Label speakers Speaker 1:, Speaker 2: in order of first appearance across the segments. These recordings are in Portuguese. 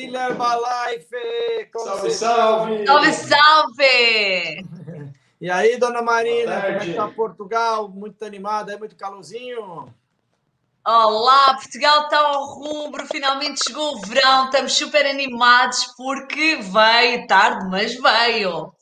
Speaker 1: Herbalife! Como
Speaker 2: Salve, salve!
Speaker 3: Salve, salve!
Speaker 1: E aí, dona Marina, como é que tá Portugal? Muito animada, é muito calorzinho?
Speaker 3: Olá, Portugal está ao rubro, finalmente chegou o verão, estamos super animados porque veio tarde, mas veio.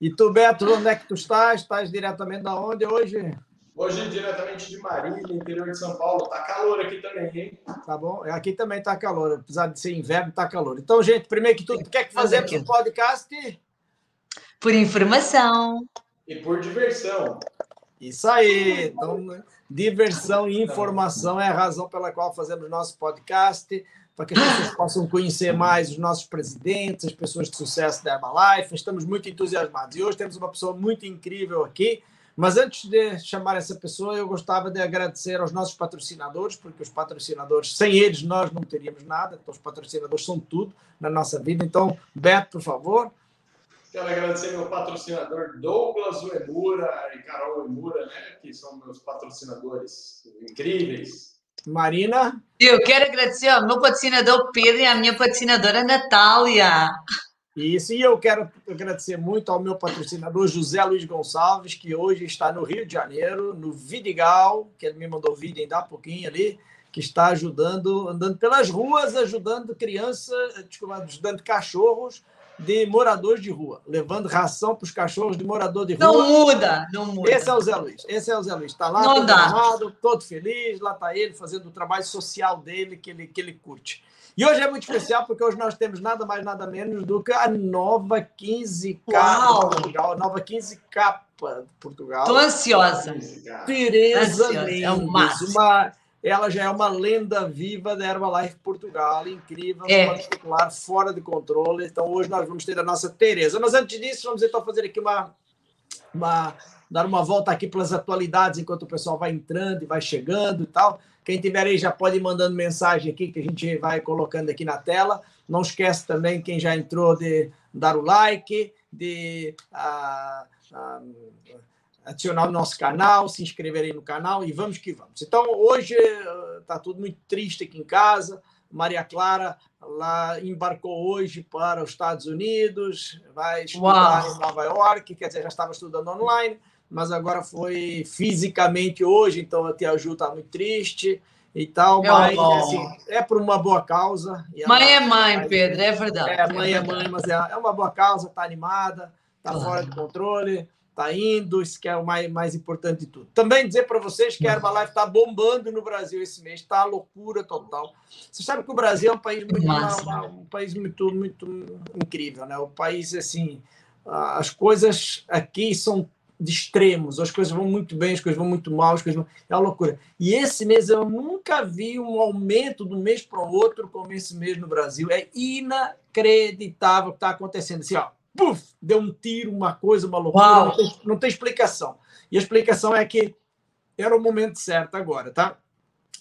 Speaker 1: E tu, Beto, onde é que tu estás? Estás diretamente da onde hoje?
Speaker 2: Hoje, diretamente de Marília, interior de São Paulo. Tá calor aqui também, hein?
Speaker 1: Tá bom? Aqui também tá calor, apesar de ser inverno, tá calor. Então, gente, primeiro que tudo, o que é que fazemos no podcast?
Speaker 3: Por informação.
Speaker 2: E por diversão.
Speaker 1: Isso aí. Então, diversão e informação é a razão pela qual fazemos nosso podcast, para que as pessoas possam conhecer mais os nossos presidentes, as pessoas de sucesso da Herbalife. Estamos muito entusiasmados. E hoje temos uma pessoa muito incrível aqui. Mas antes de chamar essa pessoa, eu gostava de agradecer aos nossos patrocinadores, porque os patrocinadores, sem eles, nós não teríamos nada. Então, os patrocinadores são tudo na nossa vida. Então, Beto, por favor.
Speaker 2: Quero agradecer meu patrocinador Douglas Uemura e Carol Uemura, né? Que são meus patrocinadores incríveis.
Speaker 1: Marina.
Speaker 3: Eu quero agradecer ao meu patrocinador Pedro e à minha patrocinadora Natália.
Speaker 1: Isso, e eu quero agradecer muito ao meu patrocinador José Luiz Gonçalves, que hoje está no Rio de Janeiro, no Vidigal, que ele me mandou vídeo ainda há pouquinho ali, que está ajudando, andando pelas ruas, ajudando crianças, desculpa, ajudando cachorros de moradores de rua, levando ração para os cachorros de morador de rua.
Speaker 3: Não muda, não muda.
Speaker 1: Esse é o Zé Luiz. Esse é o Zé Luiz. Está lá, todo
Speaker 3: dá.
Speaker 1: animado, todo feliz. Lá está ele fazendo o trabalho social dele que ele, que ele curte. E hoje é muito especial porque hoje nós temos nada mais, nada menos do que a nova 15K
Speaker 3: Uau!
Speaker 1: de Portugal, a nova 15K de Portugal.
Speaker 3: Estou ansiosa.
Speaker 1: Tereza
Speaker 3: Ansiosa, é
Speaker 1: Mendes,
Speaker 3: máximo.
Speaker 1: uma, ela já é uma lenda viva da Herbalife Portugal, incrível,
Speaker 3: É.
Speaker 1: particular, fora de controle. Então hoje nós vamos ter a nossa Tereza. Mas antes disso, vamos então fazer aqui uma, uma dar uma volta aqui pelas atualidades enquanto o pessoal vai entrando e vai chegando e tal. Quem tiver aí já pode ir mandando mensagem aqui que a gente vai colocando aqui na tela. Não esquece também quem já entrou de dar o like, de ah, ah, adicionar o nosso canal, se inscrever aí no canal e vamos que vamos. Então, hoje está tudo muito triste aqui em casa. Maria Clara lá embarcou hoje para os Estados Unidos, vai estudar
Speaker 3: Uau.
Speaker 1: em Nova York, quer dizer, já estava estudando online, mas agora foi fisicamente hoje, então a tia Ju está muito triste e tal,
Speaker 3: É
Speaker 1: mas assim, é por uma boa causa.
Speaker 3: Mãe é mãe, Pedro, é verdade.
Speaker 1: é, mãe é
Speaker 3: verdade.
Speaker 1: mãe, mas é, é uma boa causa, tá animada, tá
Speaker 3: Claro.
Speaker 1: fora de controle, tá indo, isso que é o mais, mais importante de tudo. Também dizer para vocês que a Herbalife está bombando no Brasil esse mês, tá loucura total. Você sabe que o Brasil é um país muito, uma- um país muito, muito incrível, né? O país, assim, as coisas aqui são de extremos, as coisas vão muito bem, as coisas vão muito mal, as coisas vão... é uma loucura. E esse mês eu nunca vi um aumento de um mês para o outro como esse mês no Brasil. É inacreditável o que está acontecendo. Assim, ó, puf, deu um tiro, uma coisa, uma loucura, não tem, não tem explicação. E a explicação é que era o momento certo agora, tá?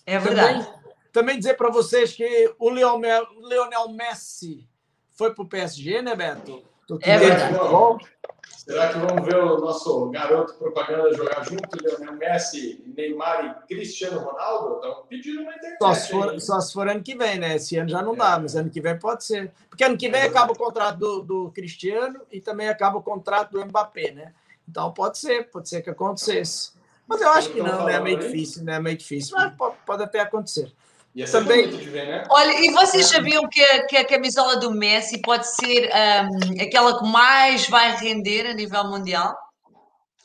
Speaker 3: É verdade.
Speaker 1: Também, também dizer para vocês que o Leonel, Leonel Messi foi para o PSG, né, Beto?
Speaker 3: É verdade.
Speaker 1: futebol.
Speaker 2: Será que vamos ver o nosso garoto propaganda jogar junto, Leonel Messi, Neymar e Cristiano Ronaldo? Estão pedindo na internet.
Speaker 1: Só se, for, só se for ano que vem, né? Esse ano já não dá, mas ano que vem pode ser. Porque ano que vem acaba o contrato do, do Cristiano e também acaba o contrato do Mbappé, né? Então pode ser, pode ser que acontecesse. Mas eu acho que não, né? É meio difícil, né? É meio difícil, mas pode, pode até acontecer.
Speaker 2: Ia ser
Speaker 1: também-
Speaker 2: bonito de ver, né?
Speaker 3: Olha, e vocês sabiam que a, que a camisola do Messi pode ser ahm, aquela que mais vai render a nível mundial?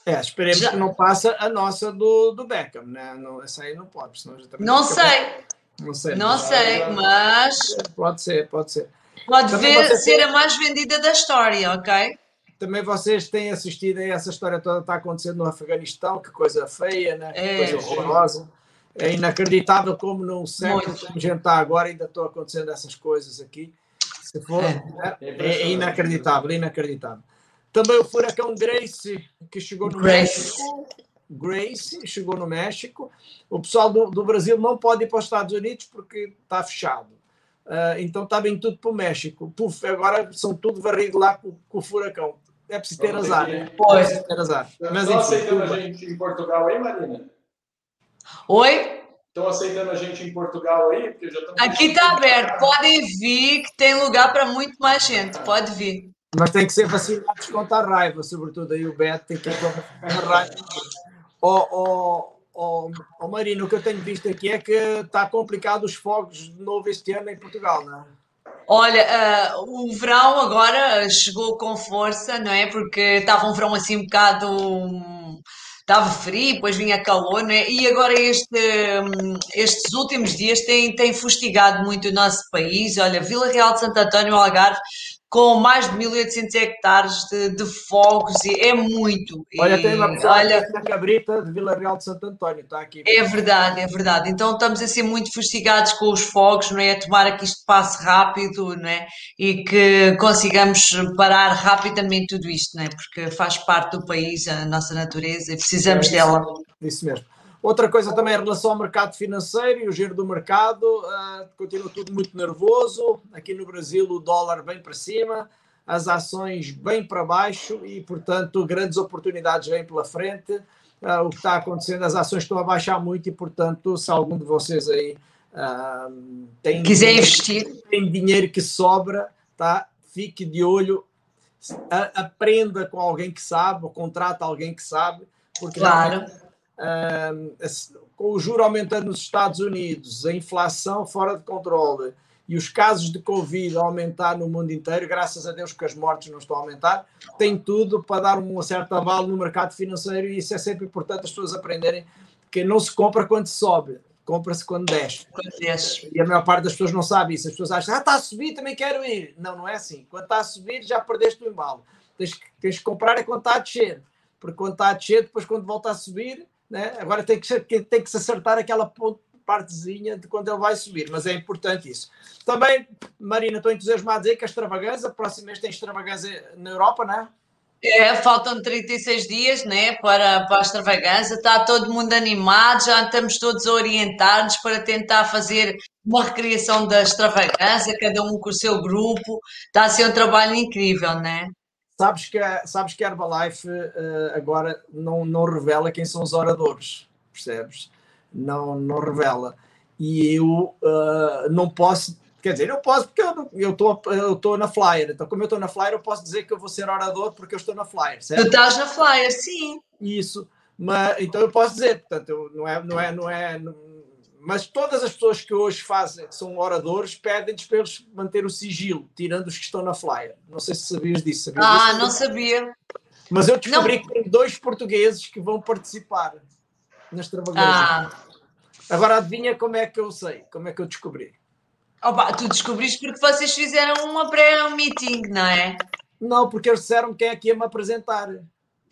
Speaker 1: É, esperemos
Speaker 3: Já-
Speaker 1: que não passe a nossa do, do Beckham, né? Não, essa aí não pode, senão já também
Speaker 3: Não sei,
Speaker 1: Não sei.
Speaker 3: não sei, mas
Speaker 1: Pode ser, pode ser.
Speaker 3: pode
Speaker 1: Também
Speaker 3: ver- ser
Speaker 1: tem-
Speaker 3: a mais vendida da história, ok?
Speaker 1: Também vocês têm assistido aí essa história toda que está acontecendo no Afeganistão, que coisa feia, né? Que
Speaker 3: É.
Speaker 1: coisa horrorosa. É inacreditável como num século
Speaker 3: Muito.
Speaker 1: como a gente está agora ainda estão acontecendo essas coisas aqui. Se for,
Speaker 3: É.
Speaker 1: né? é, inacreditável, inacreditável. Também o furacão Grace, que chegou no
Speaker 3: Grace.
Speaker 1: México. Grace chegou no México. O pessoal do, do Brasil não pode ir para os Estados Unidos porque está fechado. Ah, então está bem tudo para o México. Puf, agora são tudo varrido lá com, com o furacão. É preciso ter azar,
Speaker 2: que-
Speaker 1: né?
Speaker 3: Pois.
Speaker 1: É preciso ter azar. Mas
Speaker 2: Estão
Speaker 1: enfim,
Speaker 2: aceitando a gente em Portugal, hein, Marina?
Speaker 3: Oi?
Speaker 2: Estão aceitando a gente em Portugal aí? Porque já
Speaker 3: Aqui está aberto, podem vir, que tem lugar para muito mais gente, pode vir.
Speaker 1: Mas tem que ser vacinados contra a raiva, sobretudo aí o Beto tem que ir contra a raiva. Ó, oh, oh, oh, Marino, o que eu tenho visto aqui é que está complicado os fogos de novo este ano em Portugal, não é?
Speaker 3: Olha, uh, o verão agora chegou com força, não é? Porque estava um verão assim um bocado estava frio, depois vinha calor, né? e agora este, hum, estes últimos dias têm, têm fustigado muito o nosso país. Olha, Vila Real de Santo António, Algarve, com mais de 1.800 hectares de, de, fogos, e é muito.
Speaker 1: Olha, tem uma pessoa olha, na cabrita de Vila Real de Santo António, está aqui.
Speaker 3: É verdade, é verdade. Então estamos a ser muito fustigados com os fogos, não é? A tomara que isto passe rápido, não é? E que consigamos parar rapidamente tudo isto, não é? Porque faz parte do país, a nossa natureza, e precisamos é isso, dela.
Speaker 1: Isso mesmo. Outra coisa também em relação ao mercado financeiro e o giro do mercado, uh, continua tudo muito nervoso. Aqui no Brasil o dólar bem para cima, as ações bem para baixo e, portanto, grandes oportunidades vêm pela frente. Uh, o que está acontecendo, as ações estão a baixar muito e, portanto, se algum de vocês aí uh, tem,
Speaker 3: quiser investir,
Speaker 1: tem dinheiro que sobra, tá? fique de olho, aprenda com alguém que sabe, ou contrata alguém que sabe, porque
Speaker 3: claro
Speaker 1: com o juro aumentando nos Estados Unidos, a inflação fora de controle e os casos de Covid a aumentar no mundo inteiro, graças a Deus que as mortes não estão a aumentar, tem tudo para dar um certo aval no mercado financeiro e isso é sempre importante as pessoas aprenderem que não se compra quando se sobe, compra-se quando desce.
Speaker 3: Quando desce.
Speaker 1: E a maior parte das pessoas não sabe isso. As pessoas acham, ah, está a subir, também quero ir. Não, não é assim. Quando está a subir, já perdeste o embalo. Tens que, tens que comprar é quando está a descer. Porque quando está a descer, depois quando volta a subir, né? Agora tem que, tem que se acertar aquela partezinha de quando ele vai subir, mas é importante isso. Também, Marina, estou entusiasmado a dizer que a extravagância, próximo mês tem extravagância na Europa, não é?
Speaker 3: É, faltam 36 dias né, para, para a extravagância, está todo mundo animado, já estamos todos orientados para tentar fazer uma recriação da extravagância, cada um com o seu grupo, está a ser um trabalho incrível, né?
Speaker 1: Sabes que, sabes que a Herbalife uh, agora não, não revela quem são os oradores, percebes? Não, não revela. E eu uh, não posso, quer dizer, eu posso porque eu estou eu estou na flyer. Então, como eu estou na flyer, eu posso dizer que eu vou ser orador porque eu estou na flyer, certo?
Speaker 3: Tu estás na flyer, sim.
Speaker 1: Isso. Mas, então eu posso dizer, portanto, eu, não é, não é, não é, mas todas as pessoas que hoje fazem, são oradores, pedem-lhes para eles manter o sigilo, tirando os que estão na flyer. Não sei se sabias disso. Sabias
Speaker 3: ah,
Speaker 1: disso?
Speaker 3: não sabia.
Speaker 1: Mas eu descobri não. que tem dois portugueses que vão participar na extravagância. Ah. Agora adivinha como é que eu sei, como é que eu descobri.
Speaker 3: Opa, tu descobriste porque vocês fizeram uma pré-meeting, não é?
Speaker 1: Não, porque eles disseram quem é que ia me apresentar.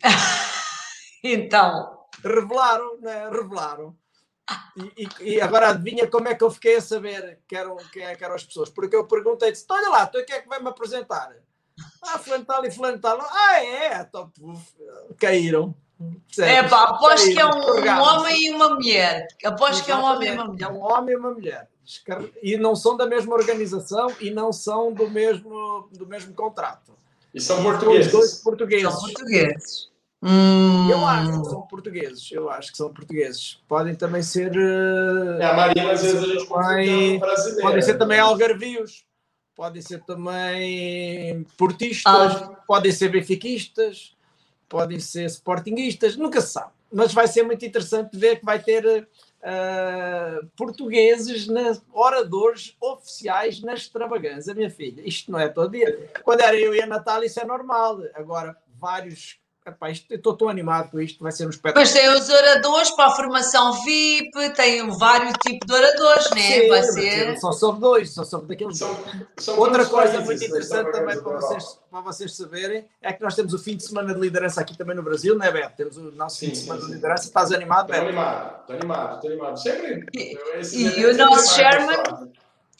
Speaker 3: então.
Speaker 1: Revelaram, né? Revelaram. E, e, agora adivinha como é que eu fiquei a saber que eram, quem, é que eram as pessoas? Porque eu perguntei, disse, olha lá, tu é que vai me apresentar? Ah, fulano tal e fulano tal. Ah, é? Então, caíram.
Speaker 3: É pá, aposto que é um, um, homem e uma mulher. Aposto que é um homem e uma mulher.
Speaker 1: É um homem e uma mulher. E não são da mesma organização e não são do mesmo, do mesmo contrato.
Speaker 2: E são portugueses.
Speaker 1: São dois portugueses.
Speaker 3: São portugueses.
Speaker 1: Hum... Eu acho que são portugueses, eu acho que são portugueses. Podem também ser.
Speaker 2: Uh... É, a Marina, às vezes a gente também...
Speaker 1: Podem ser também algarvios, podem ser também portistas, ah. podem ser benfiquistas, podem ser sportinguistas, nunca se sabe. Mas vai ser muito interessante ver que vai ter uh, portugueses, na, oradores oficiais na extravagância, minha filha. Isto não é todo dia. Quando era eu e a Natália, isso é normal. Agora, vários Epá, estou tão animado com isto, vai ser um espetáculo.
Speaker 3: Mas tem os oradores para a formação VIP, tem vários tipos de oradores, né? Sim, vai ser.
Speaker 1: Só sobre dois, só sobre daqueles são, são Outra coisa muito interessante também para vocês, para vocês saberem é que nós temos o fim de semana de liderança aqui também no Brasil, não é, Beto? Temos o nosso sim, fim de semana sim, de liderança. Estás animado,
Speaker 2: Beto? Estou animado, estou animado, estou animado. Sempre.
Speaker 3: E, e o nosso Sherman.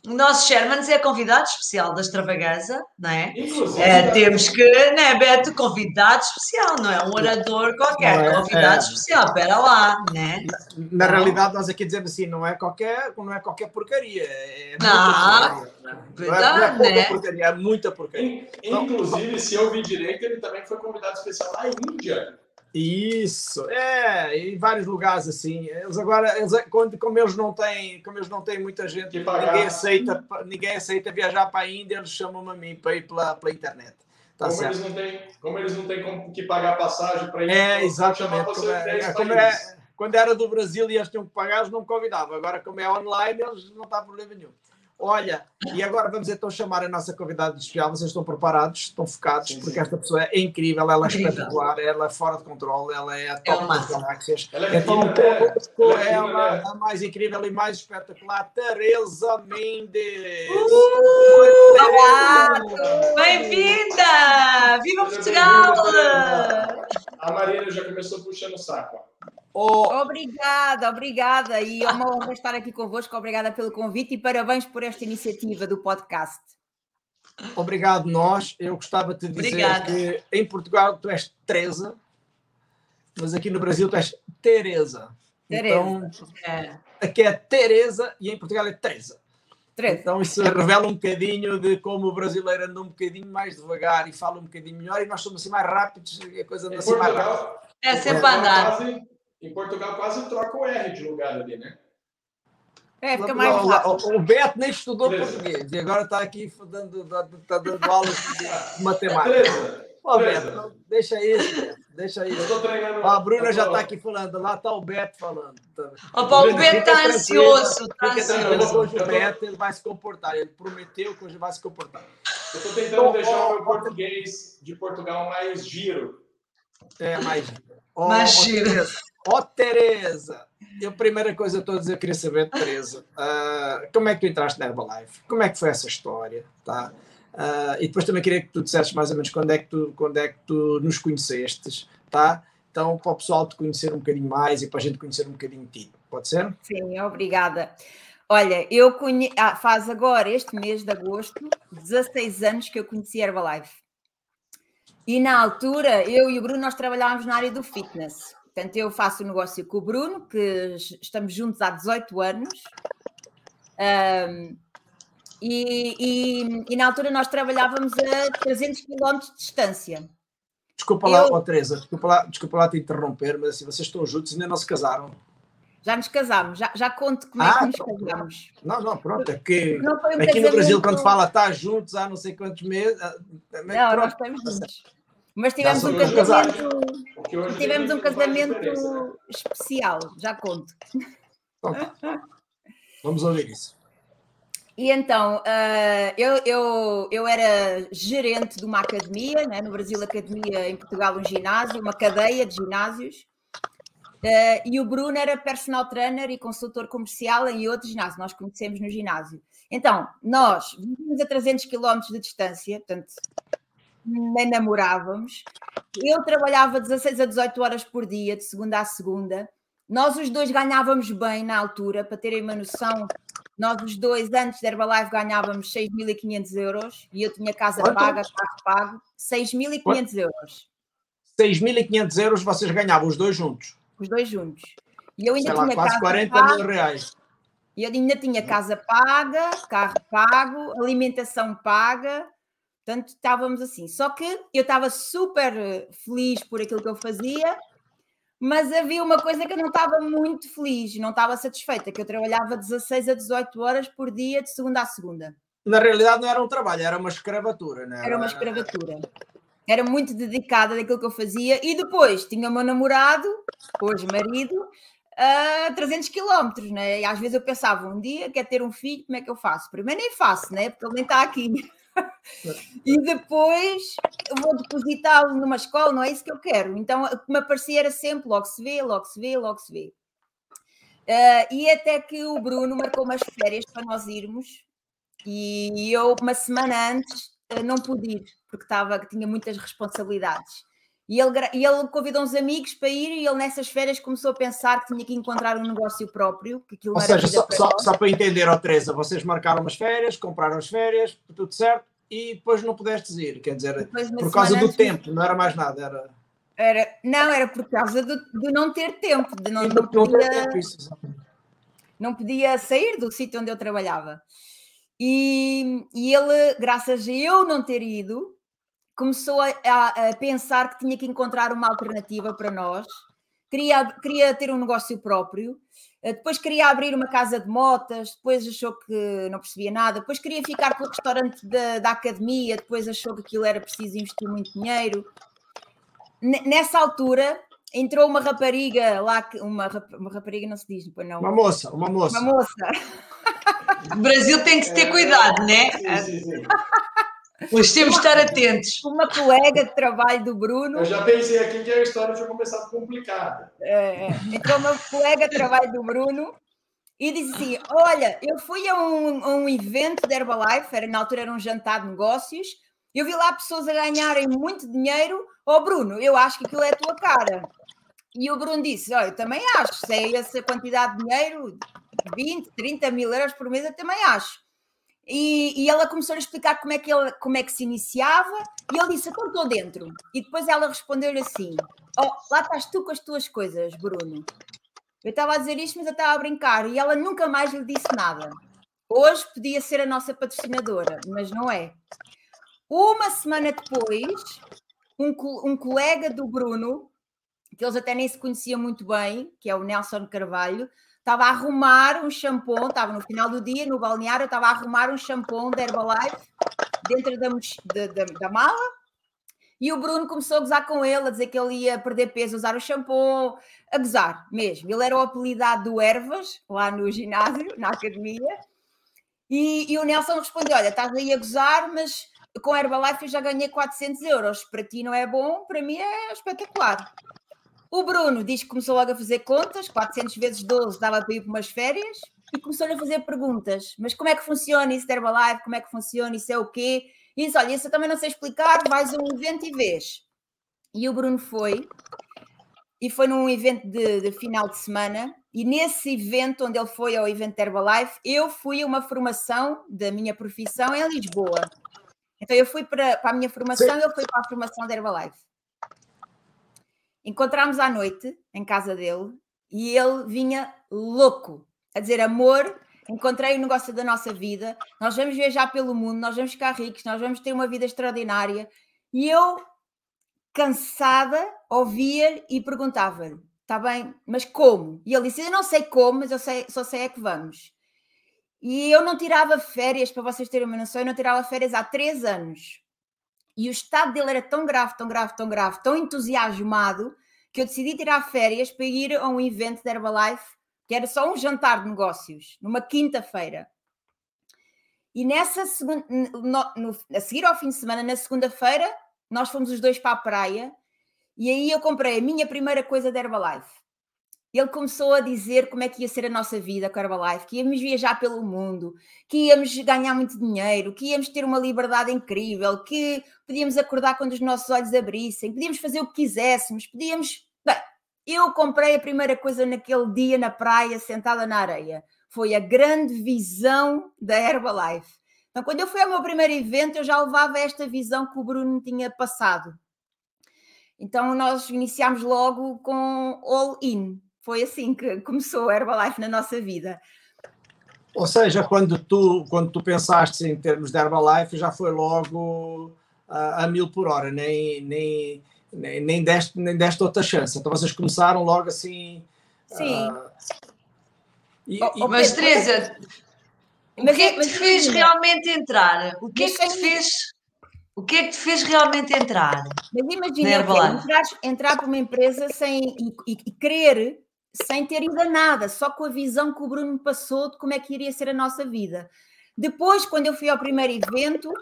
Speaker 3: O nosso Sherman é convidado especial da extravaganza, não é? é temos que, né, Beto, convidado especial, não é um orador qualquer, é, convidado é. especial, espera lá, né?
Speaker 1: Na, na realidade, nós aqui dizemos assim, não é qualquer, não é qualquer porcaria, é
Speaker 3: não, porcaria, né?
Speaker 1: não, é, não é né? porcaria, é muita porcaria.
Speaker 2: Inclusive, se eu vi direito, ele também foi convidado especial na Índia.
Speaker 1: Isso, é, em vários lugares assim. Eles agora, eles, quando, como eles não têm, como eles não têm muita gente, ninguém aceita, ninguém aceita viajar para a Índia, eles chamam-me a mim para ir pela, pela internet.
Speaker 2: Tá como, eles não têm, como eles não têm como que pagar passagem para ir,
Speaker 1: é, exatamente. Como é, é, como é, quando era do Brasil e eles tinham que pagar, eles não me convidavam. Agora, como é online, eles não está problema nenhum. Olha, e agora vamos então chamar a nossa convidada especial. Vocês estão preparados? Estão focados? Sim, sim. Porque esta pessoa é incrível, ela é espetacular, ela é fora de controle, ela é a top é das galáxias.
Speaker 2: Ela é então, fina,
Speaker 1: né? ela, é a mais incrível e mais espetacular, Teresa Mendes.
Speaker 3: Uh, Bem-vinda! Viva Portugal!
Speaker 2: A Marina já começou puxando o saco.
Speaker 4: Oh. Obrigada, obrigada. E é uma honra estar aqui convosco. Obrigada pelo convite e parabéns por esta iniciativa do podcast.
Speaker 1: Obrigado, nós. Eu gostava de te dizer Obrigada. que em Portugal tu és Teresa, mas aqui no Brasil tu és Teresa. Teresa. Então, é. aqui é Teresa e em Portugal é Teresa. Teresa. Então isso revela um bocadinho de como o brasileiro anda um bocadinho mais devagar e fala um bocadinho melhor e nós somos assim mais rápidos e a coisa anda assim mais rápida.
Speaker 3: É sempre andar.
Speaker 2: Em Portugal quase troca o R de lugar ali, né?
Speaker 4: É, fica mais rápido.
Speaker 1: O Beto nem estudou português e agora está aqui dando, tá dando aulas de matemática. Ô, Beto, deixa isso, deixa isso.
Speaker 2: Eu treinando.
Speaker 1: a Bruna já está aqui falando, lá está o Beto falando.
Speaker 3: Ó, Paulo, o Beto está ansioso, está ansioso.
Speaker 1: Hoje o Beto ele vai se comportar, ele prometeu que hoje vai se comportar.
Speaker 2: Eu estou tentando então, deixar o meu português de Portugal mais giro.
Speaker 1: É, mais giro.
Speaker 3: mais giro.
Speaker 1: Ó, oh, Tereza! Eu, a primeira coisa eu dizer, eu queria saber, Tereza, uh, como é que tu entraste na Herbalife? Como é que foi essa história? Tá? Uh, e depois também queria que tu dissesses mais ou menos quando é que tu, quando é que tu nos conhecestes, tá? Então, para o pessoal te conhecer um bocadinho mais e para a gente conhecer um bocadinho de ti. Pode ser?
Speaker 4: Sim, obrigada. Olha, eu conhe... ah, faz agora, este mês de agosto, 16 anos que eu conheci a Herbalife. E na altura, eu e o Bruno, nós trabalhávamos na área do fitness. Portanto, eu faço o negócio com o Bruno, que estamos juntos há 18 anos. Um, e, e, e, na altura nós trabalhávamos a 300 km de distância.
Speaker 1: Desculpa lá, eu... oh, Teresa, desculpa lá, desculpa lá te interromper, mas assim, vocês estão juntos e ainda não se casaram.
Speaker 4: Já nos casámos, já, já conto como ah, é que nos casámos.
Speaker 1: Não, não, pronto, é que um aqui no Brasil, quando fala está juntos há não sei quantos meses. Ah,
Speaker 4: não, pronto. nós estamos juntos. Mas tivemos um casamento, tivemos um casamento especial, já conto.
Speaker 1: Vamos ouvir isso.
Speaker 4: E então, uh, eu, eu, eu era gerente de uma academia, né? no Brasil Academia, em Portugal um ginásio, uma cadeia de ginásios, uh, e o Bruno era personal trainer e consultor comercial em outro ginásio, nós conhecemos no ginásio. Então, nós vivemos a 300 km de distância, portanto, nem namorávamos. Eu trabalhava 16 a 18 horas por dia, de segunda a segunda. Nós os dois ganhávamos bem na altura, para terem uma noção. Nós os dois, antes da Herbalife, ganhávamos 6.500 euros e eu tinha casa Quanto? paga, carro pago. 6.500 euros.
Speaker 1: 6.500 euros vocês ganhavam, os dois juntos?
Speaker 4: Os dois juntos. E eu ainda
Speaker 1: Sei
Speaker 4: tinha
Speaker 1: lá, quase
Speaker 4: casa
Speaker 1: 40 paga, mil reais.
Speaker 4: E eu ainda tinha casa paga, carro pago, alimentação paga, Portanto, estávamos assim. Só que eu estava super eh, feliz por aquilo que eu fazia, mas havia uma coisa que eu não estava muito feliz, não estava satisfeita, que eu trabalhava 16 a 18 horas por dia, de segunda a segunda.
Speaker 1: Na realidade não era um trabalho, era uma escravatura, não
Speaker 4: era? Era uma escravatura. Era muito dedicada daquilo que eu fazia. E depois tinha o meu namorado, hoje marido, a 300 quilómetros, né? E às vezes eu pensava, um dia quer ter um filho, como é que eu faço? Primeiro nem faço, né? Porque ele nem está aqui e depois vou depositá-lo numa escola, não é isso que eu quero. Então, o que me aparecia era sempre logo se vê, logo se vê, logo se vê. Uh, e até que o Bruno marcou umas férias para nós irmos, e eu, uma semana antes, uh, não pude ir, porque estava, tinha muitas responsabilidades. E ele, e ele convidou uns amigos para ir e ele nessas férias começou a pensar que tinha que encontrar um negócio próprio. Que
Speaker 1: Ou seja, só para, só, só, para entender, ó Teresa, vocês marcaram umas férias, compraram as férias, tudo certo, e depois não pudeste ir, quer dizer, depois, por causa do tempo, não era mais nada, era...
Speaker 4: era não, era por causa do, de não ter tempo, de não, não, podia, não, tempo, isso, não podia sair do sítio onde eu trabalhava. E, e ele, graças a eu não ter ido, começou a, a, a, pensar que tinha que encontrar uma alternativa para nós, queria, queria ter um negócio próprio, eh, depois queria abrir uma casa de motas, depois achou que não percebia nada, depois queria ficar com o restaurante da, da academia, depois achou que aquilo era preciso investir muito dinheiro. nessa altura entrou uma rapariga lá, uma, uma rapariga não se diz, não.
Speaker 1: Uma moça, uma moça.
Speaker 4: Uma moça.
Speaker 3: O Brasil tem que ter cuidado, né? Sim, sim, sim. Pois temos de estar atentos.
Speaker 4: Uma colega de trabalho do Bruno.
Speaker 2: Eu já pensei aqui que a história tinha começado complicada.
Speaker 4: É, entrou uma colega de trabalho do Bruno e disse assim: Olha, eu fui a um, a um evento da Herbalife, era, na altura era um jantar de negócios, eu vi lá pessoas a ganharem muito dinheiro. Ó oh, Bruno, eu acho que aquilo é a tua cara. E o Bruno disse: Olha, eu também acho, se é essa quantidade de dinheiro, 20, 30 mil euros por mês, eu também acho. E, e, ela começou a explicar como é, que como é que se iniciava, e ele disse: Então estou dentro. E depois ela respondeu-lhe assim: Oh, lá estás tu com as tuas coisas, Bruno. Eu estava a dizer isto, mas eu estava a brincar, e ela nunca mais lhe disse nada. Hoje podia ser a nossa patrocinadora, mas não é. Uma semana depois, um, um colega do Bruno, que eles até nem se conheciam muito bem, que é o Nelson Carvalho, estava a arrumar um shampoo, estava no final do dia, no balneário, estava a arrumar um shampoo da Herbalife dentro da, da, da, mala. E o Bruno começou a gozar com ele, a dizer que ele ia perder peso, usar o shampoo, a gozar mesmo. Ele era o apelidado do Ervas, lá no ginásio, na academia. E, e o Nelson respondeu: Olha, estás aí a gozar, mas com a Herbalife eu já ganhei 400 euros. Para ti não é bom, para mim é espetacular. O Bruno diz que começou logo a fazer contas, 400 vezes 12 dava para ir para umas férias, e começou a fazer perguntas. Mas como é que funciona isso de Herbalife? Como é que funciona? Isso é o quê? E disse, olha, isso eu também não sei explicar, vais a um evento e vês. E o Bruno foi, e foi num evento de, de, final de semana, e nesse evento, onde ele foi ao evento de Herbalife, eu fui a uma formação da minha profissão em Lisboa. Então eu fui para, para a minha formação, Sim. ele foi para a formação da Herbalife. Encontramos à noite em casa dele e ele vinha louco a dizer: Amor, encontrei o negócio da nossa vida, nós vamos viajar pelo mundo, nós vamos ficar ricos, nós vamos ter uma vida extraordinária. E eu, cansada, ouvia e perguntava-lhe: Está bem, mas como? E ele disse: Eu não sei como, mas eu sei, só sei é que vamos. E eu não tirava férias, para vocês terem uma noção, eu não tirava férias há três anos. E o estado dele era tão grave, tão grave, tão grave, tão entusiasmado, que eu decidi tirar férias para ir a um evento da Herbalife, que era só um jantar de negócios, numa quinta-feira. E nessa segunda, no, no, a seguir ao fim de semana, na segunda-feira, nós fomos os dois para a praia e aí eu comprei a minha primeira coisa da Herbalife ele começou a dizer como é que ia ser a nossa vida com a Herbalife, que íamos viajar pelo mundo, que íamos ganhar muito dinheiro, que íamos ter uma liberdade incrível, que podíamos acordar quando os nossos olhos abrissem, podíamos fazer o que quiséssemos, podíamos. Bem, eu comprei a primeira coisa naquele dia na praia, sentada na areia. Foi a grande visão da Herbalife. Então, quando eu fui ao meu primeiro evento, eu já levava esta visão que o Bruno tinha passado. Então, nós iniciámos logo com All In, foi assim que começou a Herbalife na nossa vida.
Speaker 1: Ou seja, quando tu, quando tu pensaste em termos de Herbalife, já foi logo a, a mil por hora, nem, nem, nem, nem, deste, nem deste outra chance. Então vocês começaram logo assim.
Speaker 4: Sim. Uh,
Speaker 3: e, e, mas, Teresa, o que é que te fez realmente entrar? O que é que te fez. O que é que te fez realmente entrar?
Speaker 4: Mas imagina entrar, entrar para uma empresa sem, e, e, e querer sem ter ainda nada, só com a visão que o Bruno me passou de como é que iria ser a nossa vida. Depois, quando eu fui ao primeiro evento,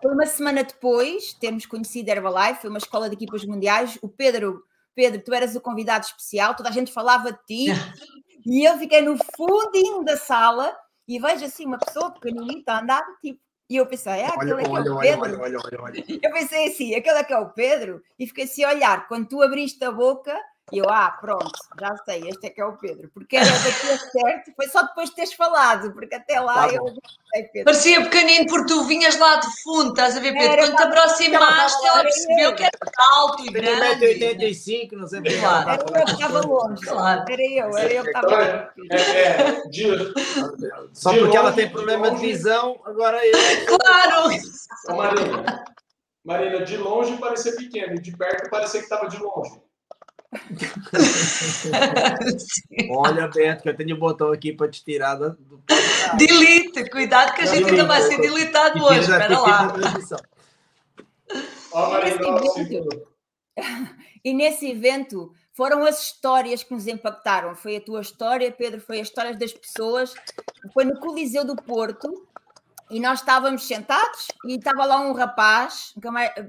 Speaker 4: foi uma semana depois, termos conhecido Herbalife, foi uma escola de equipas mundiais. O Pedro, Pedro, tu eras o convidado especial, toda a gente falava de ti, e eu fiquei no fundinho da sala e vejo assim uma pessoa pequenita a andar, tipo, e eu pensei, é aquele olha, é que é o Pedro. Olha, eu pensei assim, aquele é que é o Pedro, e fiquei assim a olhar. Quando tu abriste a boca, e eu, ah, pronto, já sei, este é que é o Pedro, porque era daqui a certo, foi só depois de teres falado, porque até lá tá eu não
Speaker 3: sei, Pedro. Parecia pequenino porque tu vinhas lá de fundo, estás a ver, Pedro? Era, Quando te aproximaste, ela percebeu que era alto e grande.
Speaker 1: 85, não sei bem.
Speaker 4: Claro. Era eu que estava longe, claro. era eu, era eu que estava longe.
Speaker 2: É, é,
Speaker 1: Só porque ela tem problema de visão, agora eu.
Speaker 3: Claro!
Speaker 2: Marina, Marina, de longe parecia pequeno, de perto parecia que estava de longe.
Speaker 1: Olha, Beto, que eu tenho um botão aqui para te tirar do.
Speaker 3: Delete, cuidado que a gente ainda vai ser deletado hoje. Espera lá.
Speaker 4: E nesse evento foram as histórias que nos impactaram. Foi a tua história, Pedro, foi as histórias das pessoas. Foi no Coliseu do Porto e nós estávamos sentados e estava lá um rapaz.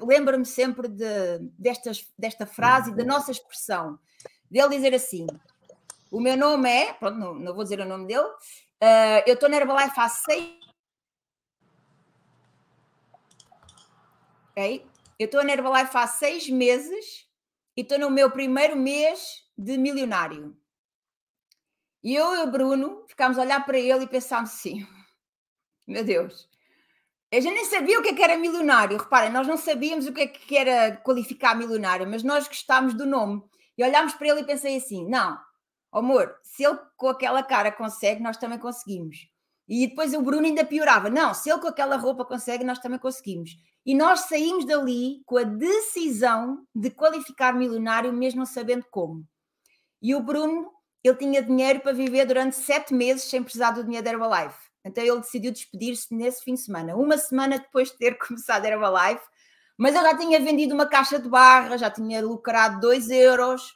Speaker 4: Lembro-me sempre de, destas, desta frase da nossa expressão, dele dizer assim: O meu nome é, pronto, não, não vou dizer o nome dele, uh, eu estou na Herbalife há seis. Ok? Eu estou na Herbalife há seis meses e estou no meu primeiro mês de milionário. E eu e o Bruno ficámos a olhar para ele e pensámos assim: meu Deus, eu já nem sabia o que, é que era milionário. Reparem, nós não sabíamos o que, é que era qualificar milionário, mas nós gostámos do nome. E olhámos para ele e pensei assim: não, amor, se ele com aquela cara consegue, nós também conseguimos. E depois o Bruno ainda piorava: não, se ele com aquela roupa consegue, nós também conseguimos. E nós saímos dali com a decisão de qualificar milionário, mesmo sabendo como. E o Bruno, ele tinha dinheiro para viver durante sete meses sem precisar do dinheiro da Herbalife. Então ele decidiu despedir-se nesse fim de semana, uma semana depois de ter começado a Herbalife. Mas eu já tinha vendido uma caixa de barra, já tinha lucrado 2 euros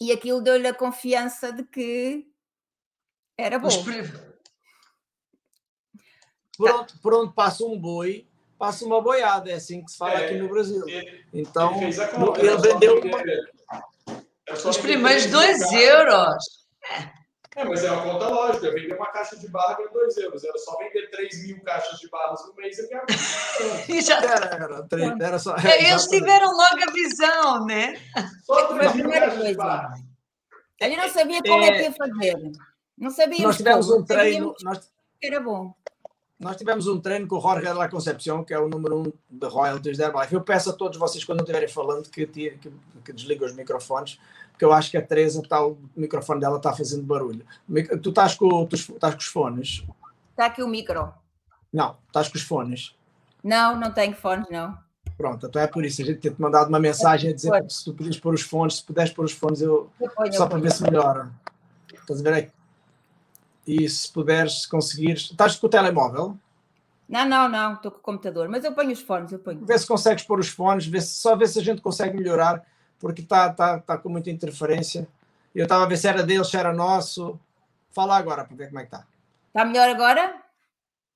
Speaker 4: e aquilo deu-lhe a confiança de que era bom.
Speaker 1: Por onde, por onde passa um boi, passa uma boiada, é assim que se fala é, aqui no Brasil. Ele, então, ele, ele vendeu.
Speaker 3: Os primeiros dois euros.
Speaker 2: É. é. mas é uma conta lógica. Vender uma caixa de barra ganha 2 euros. Era só vender 3 mil caixas de barras no mês e ganhava.
Speaker 3: já...
Speaker 1: era, era, três, era só,
Speaker 3: é, Eles tiveram logo a visão, né?
Speaker 2: Só 3 mil caixas de barra.
Speaker 4: Ele não sabia como é, é que ia fazer. Não sabia.
Speaker 1: Nós tivemos um treino. Nós...
Speaker 4: Era bom.
Speaker 1: Nós tivemos um treino com o Jorge de la Concepción, que é o número um de royalties da Herbalife. Eu peço a todos vocês, quando estiverem falando, que, que, que desliguem os microfones, porque eu acho que a Teresa, tá, o microfone dela está fazendo barulho. Tu estás com, tu estás com os fones?
Speaker 4: Está aqui o micro.
Speaker 1: Não, estás com os fones.
Speaker 4: Não, não tenho fones, não.
Speaker 1: Pronto, então é por isso. A gente tem-te mandado uma mensagem a dizer que se tu podias pôr os fones, se puderes pôr os fones, eu, eu ponho, só eu para ver se melhora. Estás a ver aí? E se puderes conseguir. Estás com o telemóvel?
Speaker 4: Não, não, não, estou com o computador, mas eu ponho os fones, eu ponho.
Speaker 1: Vê se consegues pôr os fones, vê se, só ver se a gente consegue melhorar, porque está tá, tá com muita interferência. Eu estava a ver se era dele, se era nosso. Fala agora para ver como é que está.
Speaker 4: Está melhor agora?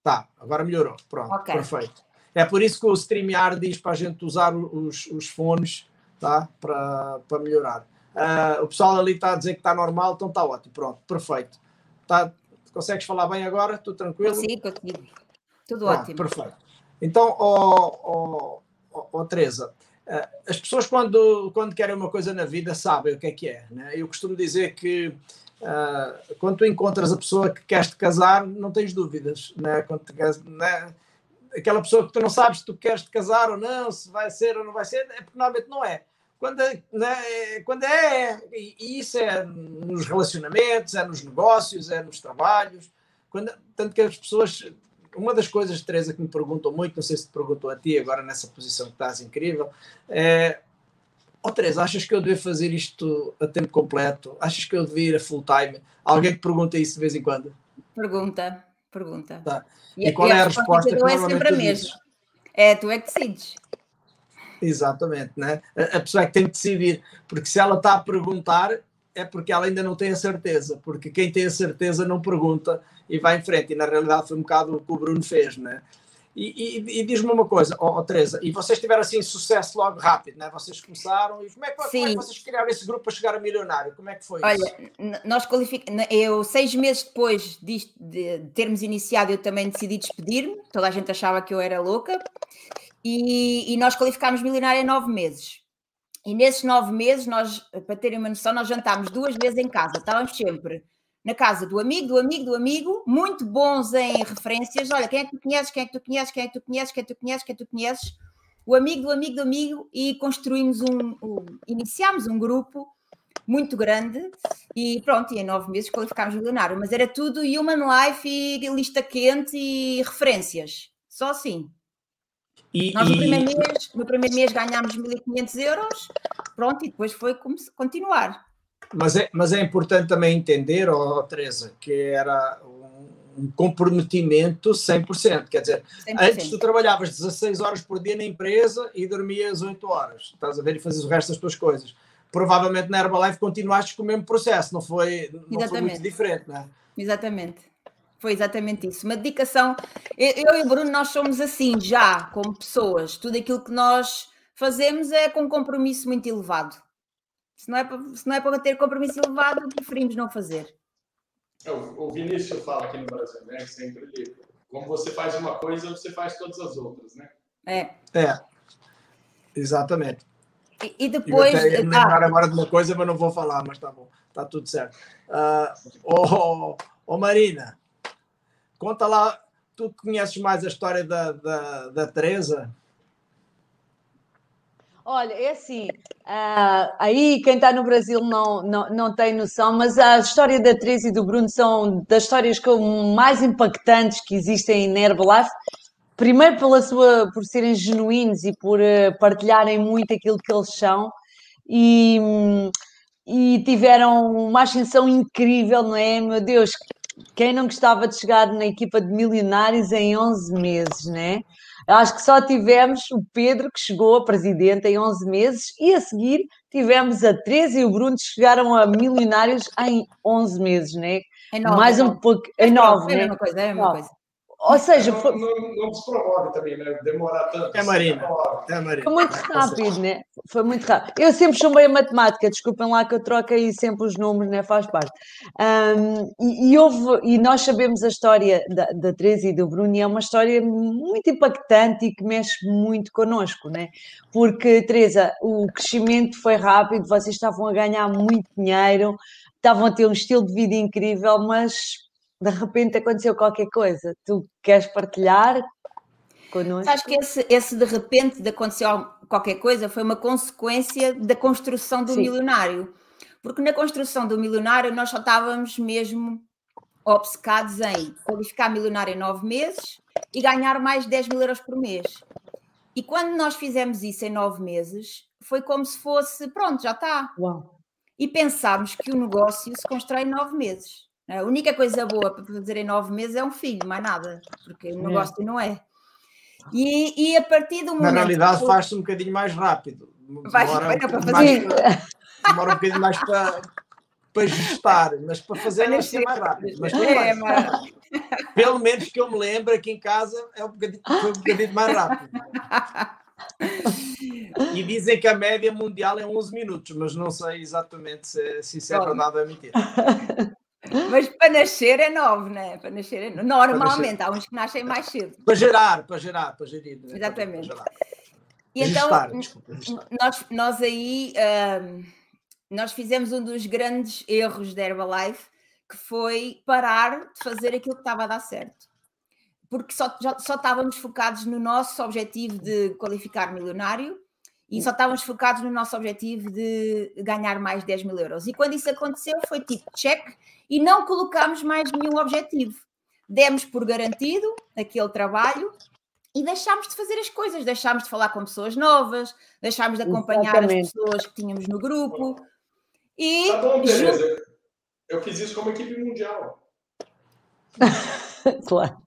Speaker 1: Tá, agora melhorou. Pronto, okay. perfeito. É por isso que o StreamYard diz para a gente usar os, os fones tá? para, para melhorar. Uh, o pessoal ali está a dizer que está normal, então está ótimo. Pronto, perfeito. Tá, Consegues falar bem agora? Tudo tranquilo?
Speaker 4: Consigo, consigo. Tudo Pronto, ótimo.
Speaker 1: Perfeito. Então, oh, oh, oh, oh, Teresa, as pessoas quando, quando querem uma coisa na vida sabem o que é que é. Né? Eu costumo dizer que uh, quando tu encontras a pessoa que queres te casar, não tens dúvidas. Né? Quando te, né? Aquela pessoa que tu não sabes se tu queres te casar ou não, se vai ser ou não vai ser, é porque normalmente não é. Quando é, né, quando é, e isso é nos relacionamentos, é nos negócios, é nos trabalhos, quando, tanto que as pessoas, uma das coisas, Teresa, que me perguntam muito, não sei se te perguntou a ti agora nessa posição que estás incrível, é oh, Teresa, achas que eu devo fazer isto a tempo completo? Achas que eu devia ir a full time? Alguém te pergunta isso de vez em quando?
Speaker 4: Pergunta, pergunta.
Speaker 1: Tá. E, e qual é a resposta que, que
Speaker 4: é sempre a mesma. É, tu é que decides.
Speaker 1: Exatamente, né? A pessoa é que tem que decidir, porque se ela está a perguntar, é porque ela ainda não tem a certeza, porque quem tem a certeza não pergunta e vai em frente, e na realidade foi um bocado o que o Bruno fez, né? E, e, e diz-me uma coisa, oh, oh, Teresa, e vocês tiveram assim sucesso logo rápido, né? Vocês começaram, e como é, que, como é que vocês criaram esse grupo para chegar a milionário? Como é que foi
Speaker 4: Olha,
Speaker 1: isso?
Speaker 4: nós qualificamos, eu seis meses depois de, de termos iniciado, eu também decidi despedir-me, toda a gente achava que eu era louca, e, e nós qualificámos milionário em nove meses. E nesses nove meses, nós, para terem uma noção, nós jantámos duas vezes em casa. Estávamos sempre na casa do amigo, do amigo, do amigo, muito bons em referências. Olha, quem é que tu conheces, quem é que tu conheces, quem é que tu conheces, quem é que tu conheces, quem é que tu conheces. O amigo do amigo do amigo e construímos um, um iniciámos um grupo muito grande e pronto, e em nove meses qualificámos milionário, mas era tudo human life e lista quente e referências, só assim. E, Nós no primeiro, mês, no primeiro mês ganhámos 1.500 euros, pronto, e depois foi continuar.
Speaker 1: Mas é, mas é importante também entender, oh, Teresa, que era um comprometimento 100%. Quer dizer, 100%. antes tu trabalhavas 16 horas por dia na empresa e dormias 8 horas. Estás a ver e fazias o resto das tuas coisas. Provavelmente na Herbalife continuaste com o mesmo processo, não foi, não foi muito diferente, não é?
Speaker 4: Exatamente. Foi exatamente isso. Uma dedicação. Eu e o Bruno, nós somos assim já, como pessoas. Tudo aquilo que nós fazemos é com um compromisso muito elevado. Se não é para, se não é para ter compromisso elevado, preferimos não fazer.
Speaker 2: É, o Vinícius fala aqui no Brasil, né? Sempre como você faz uma coisa, você faz todas as outras, né?
Speaker 4: É.
Speaker 1: É. Exatamente.
Speaker 4: E, e depois.
Speaker 1: Eu até lembrar ah. agora de uma coisa, mas não vou falar, mas tá bom, tá tudo certo. Uh, oh, oh, Marina, conta lá, tu conheces mais a história da, da, da Teresa?
Speaker 3: Olha, é assim, uh, aí quem está no Brasil não, não, não tem noção, mas a história da Teresa e do Bruno são das histórias mais impactantes que existem em Herbalife. Primeiro pela sua, por serem genuínos e por uh, partilharem muito aquilo que eles são e, e tiveram uma ascensão incrível, não é? Meu Deus, quem não gostava de chegar na equipa de milionários em 11 meses, né? Acho que só tivemos o Pedro, que chegou a presidente em 11 meses, e a seguir tivemos a Teresa e o Bruno, que chegaram a milionários em 11 meses, né?
Speaker 4: É nove,
Speaker 3: Mais
Speaker 4: é
Speaker 3: um pouco. É nove,
Speaker 4: é
Speaker 3: né?
Speaker 4: a mesma coisa, é a mesma coisa.
Speaker 3: Ou seja,
Speaker 2: não,
Speaker 3: foi...
Speaker 2: não, não despromove também, né? Demorar tanto.
Speaker 1: É Marina. É Marina.
Speaker 3: Foi muito rápido, né? Foi muito rápido. Eu sempre chumbei a matemática, desculpem lá que eu troco aí sempre os números, né? Faz parte. Um, e, e, houve, e nós sabemos a história da, da Teresa e do Bruno, e é uma história muito impactante e que mexe muito connosco, né? Porque, Teresa, o crescimento foi rápido, vocês estavam a ganhar muito dinheiro, estavam a ter um estilo de vida incrível, mas de repente aconteceu qualquer coisa. Tu queres partilhar connosco?
Speaker 4: Acho que esse, esse de repente de aconteceu qualquer coisa foi uma consequência da construção do Sim. milionário. Porque na construção do milionário nós só estávamos mesmo obcecados em qualificar milionário em nove meses e ganhar mais 10 mil euros por mês. E quando nós fizemos isso em nove meses, foi como se fosse, pronto, já está.
Speaker 3: Uau.
Speaker 4: E pensámos que o negócio se constrói em nove meses. A única coisa boa para fazer em nove meses é um filho, mais nada, porque o é. negócio é. não é. E, e, a partir do momento.
Speaker 1: Na realidade, faz-se um bocadinho mais rápido.
Speaker 4: Vai, demora, um para fazer.
Speaker 1: Mais, demora um bocadinho mais para, para gestar, mas para fazer vai ser mais rápido. Mas é, mas... Pelo menos que eu me lembro, aqui em casa é um bocadinho, foi um bocadinho mais rápido. E dizem que a média mundial é 11 minutos, mas não sei exatamente se, se isso é verdade ou é mentira.
Speaker 4: Mas para nascer é nove, né? Para nascer é nove. Normalmente, nascer. há uns que nascem mais cedo.
Speaker 1: Para gerar, para gerar, para gerir.
Speaker 4: Né? Exatamente. Para e então, desculpa, nós, nós aí, um, nós fizemos um dos grandes erros da Herbalife, que foi parar de fazer aquilo que estava a dar certo. Porque só, já, só estávamos focados no nosso objetivo de qualificar milionário e só estávamos focados no nosso objetivo de ganhar mais 10 mil euros. E quando isso aconteceu, foi tipo check e não colocámos mais nenhum objetivo. Demos por garantido aquele trabalho e deixámos de fazer as coisas, deixámos de falar com pessoas novas, deixámos de acompanhar Exatamente. as pessoas que tínhamos no grupo. E
Speaker 2: tá bom, beleza. Eu fiz isso como equipe mundial.
Speaker 3: claro.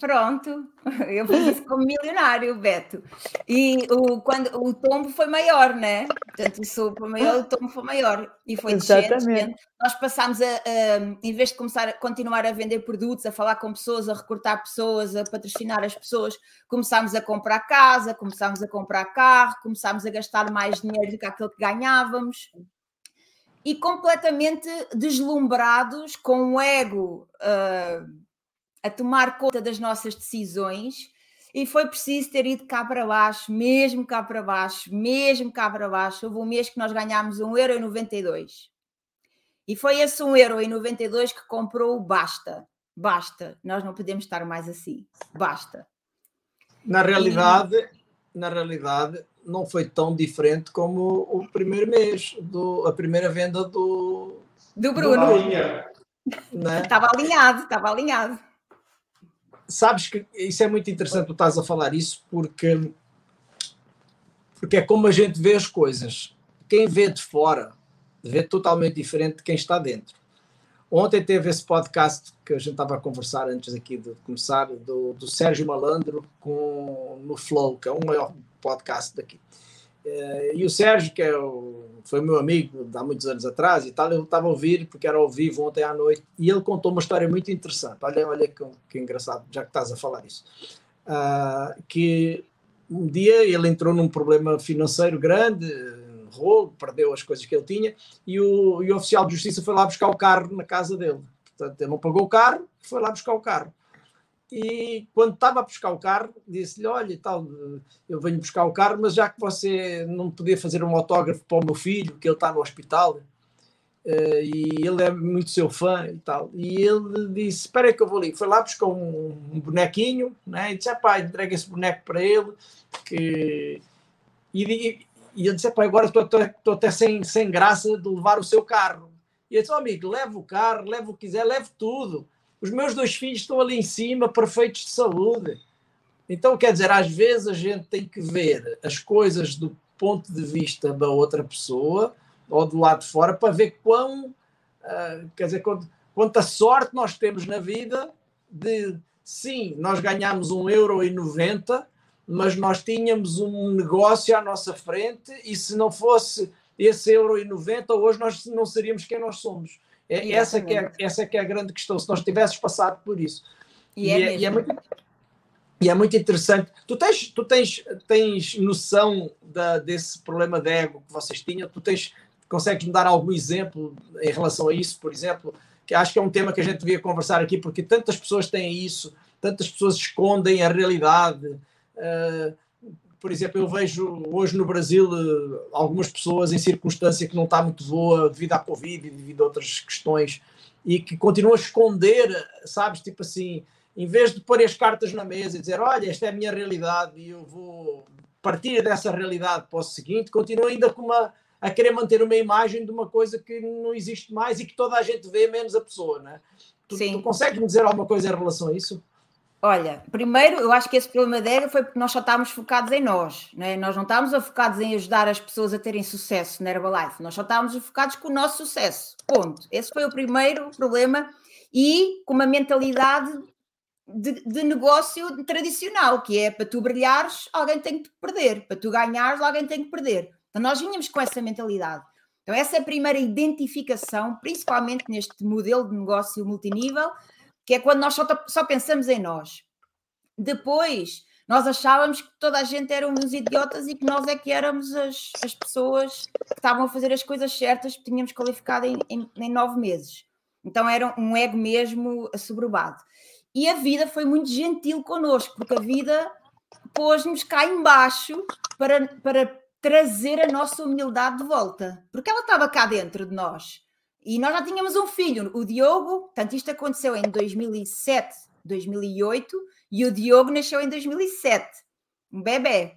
Speaker 4: Pronto, eu fiz isso como milionário, Beto. E o, quando, o tombo foi maior, né? Portanto, o sopro foi maior, o tombo foi maior. E foi descendo. Nós passámos a, a, em vez de começar a continuar a vender produtos, a falar com pessoas, a recrutar pessoas, a patrocinar as pessoas, começámos a comprar casa, começámos a comprar carro, começámos a gastar mais dinheiro do que aquilo que ganhávamos. E completamente deslumbrados, com o ego. Uh, a tomar conta das nossas decisões e foi preciso ter ido cá para baixo, mesmo cá para baixo, mesmo cá para baixo. Houve um mês que nós ganhámos 1,92€. E foi esse 1,92€ que comprou o basta. Basta, nós não podemos estar mais assim. Basta.
Speaker 1: Na realidade, e... na realidade, não foi tão diferente como o primeiro mês, do, a primeira venda do,
Speaker 4: do Bruno. Do né? Estava alinhado, estava alinhado
Speaker 1: sabes que isso é muito interessante, tu estás a falar isso, porque porque é como a gente vê as coisas. Quem vê de fora vê totalmente diferente de quem está dentro. Ontem teve esse podcast que a gente estava a conversar antes aqui de começar, do, do Sérgio Malandro com, no Flow, que é o maior podcast daqui. Eh, e o Sérgio, que é o, foi meu amigo há muitos anos atrás e tal, eu estava a ouvir, porque era ao vivo ontem à noite, e ele contou uma história muito interessante. Olha, olha que, que engraçado, já que estás a falar isso. Uh, que um dia ele entrou num problema financeiro grande, rolo, perdeu as coisas que ele tinha, e o, e o oficial de justiça foi lá buscar o carro na casa dele. Portanto, ele não pagou o carro, foi lá buscar o carro e quando estava a buscar o carro, disse-lhe: Olha, tal, eu venho buscar o carro, mas já que você não podia fazer um autógrafo para o meu filho, que ele está no hospital, uh, e ele é muito seu fã e tal. E ele disse: Espera aí que eu vou ali. Foi lá buscar um, bonequinho, né? e disse: Pai, entrega esse boneco para ele. Que... E, e, e ele disse: Pai, agora estou até sem, sem graça de levar o seu carro. E ele disse: oh, Amigo, leve o carro, leve o que quiser, leve tudo os meus dois filhos estão ali em cima, perfeitos de saúde. Então, quer dizer, às vezes a gente tem que ver as coisas do ponto de vista da outra pessoa ou do lado de fora para ver quão, uh, quer dizer, quanto, quanta sorte nós temos na vida de, sim, nós um e noventa, mas nós tínhamos um negócio à nossa frente e se não fosse esse euro e noventa, hoje nós não seríamos quem nós somos. É, essa, que é, essa que é a grande questão, se nós tivesses passado por isso.
Speaker 4: E, é e, é,
Speaker 1: e, é, muito, e é muito interessante. Tu tens, tu tens, tens noção da, desse problema de ego que vocês tinham? Tu tens, consegues me dar algum exemplo em relação a isso, por exemplo? Que acho que é um tema que a gente devia conversar aqui, porque tantas pessoas têm isso, tantas pessoas escondem a realidade. Uh, por exemplo, eu vejo hoje no Brasil eh, algumas pessoas em circunstância que não está muito boa devido à Covid e devido a outras questões e que continuam a esconder, sabes, tipo assim, em vez de pôr as cartas na mesa e dizer, olha, esta é a minha realidade e eu vou partir dessa realidade para o seguinte, continuam ainda com uma, a querer manter uma imagem de uma coisa que não existe mais e que toda a gente vê, menos a pessoa, né? Tu, Sim. tu consegues me dizer alguma coisa em relação a isso?
Speaker 4: Olha, primeiro, eu acho que esse problema ego foi porque nós só estávamos focados em nós, né? nós não estávamos focados em ajudar as pessoas a terem sucesso na Herbalife, nós só estávamos focados com o nosso sucesso. Ponto. Esse foi o primeiro problema e com uma mentalidade de, de, negócio tradicional, que é para tu brilhares, alguém tem que perder, para tu ganhares, alguém tem que perder. Então nós vinhamos com essa mentalidade. Então, essa é a primeira identificação, principalmente neste modelo de negócio multinível, que é quando nós só, só pensamos em nós. Depois, nós achávamos que toda a gente era uns idiotas e que nós é que éramos as, as pessoas que estavam a fazer as coisas certas que tínhamos qualificado em, em, em nove meses. Então era um ego mesmo assoberbado. E a vida foi muito gentil connosco, porque a vida pôs-nos cá embaixo para, para trazer a nossa humildade de volta, porque ela estava cá dentro de nós. E nós já tínhamos um filho, o Diogo, portanto, isto aconteceu em 2007, 2008, e o Diogo nasceu em 2007, um bebê.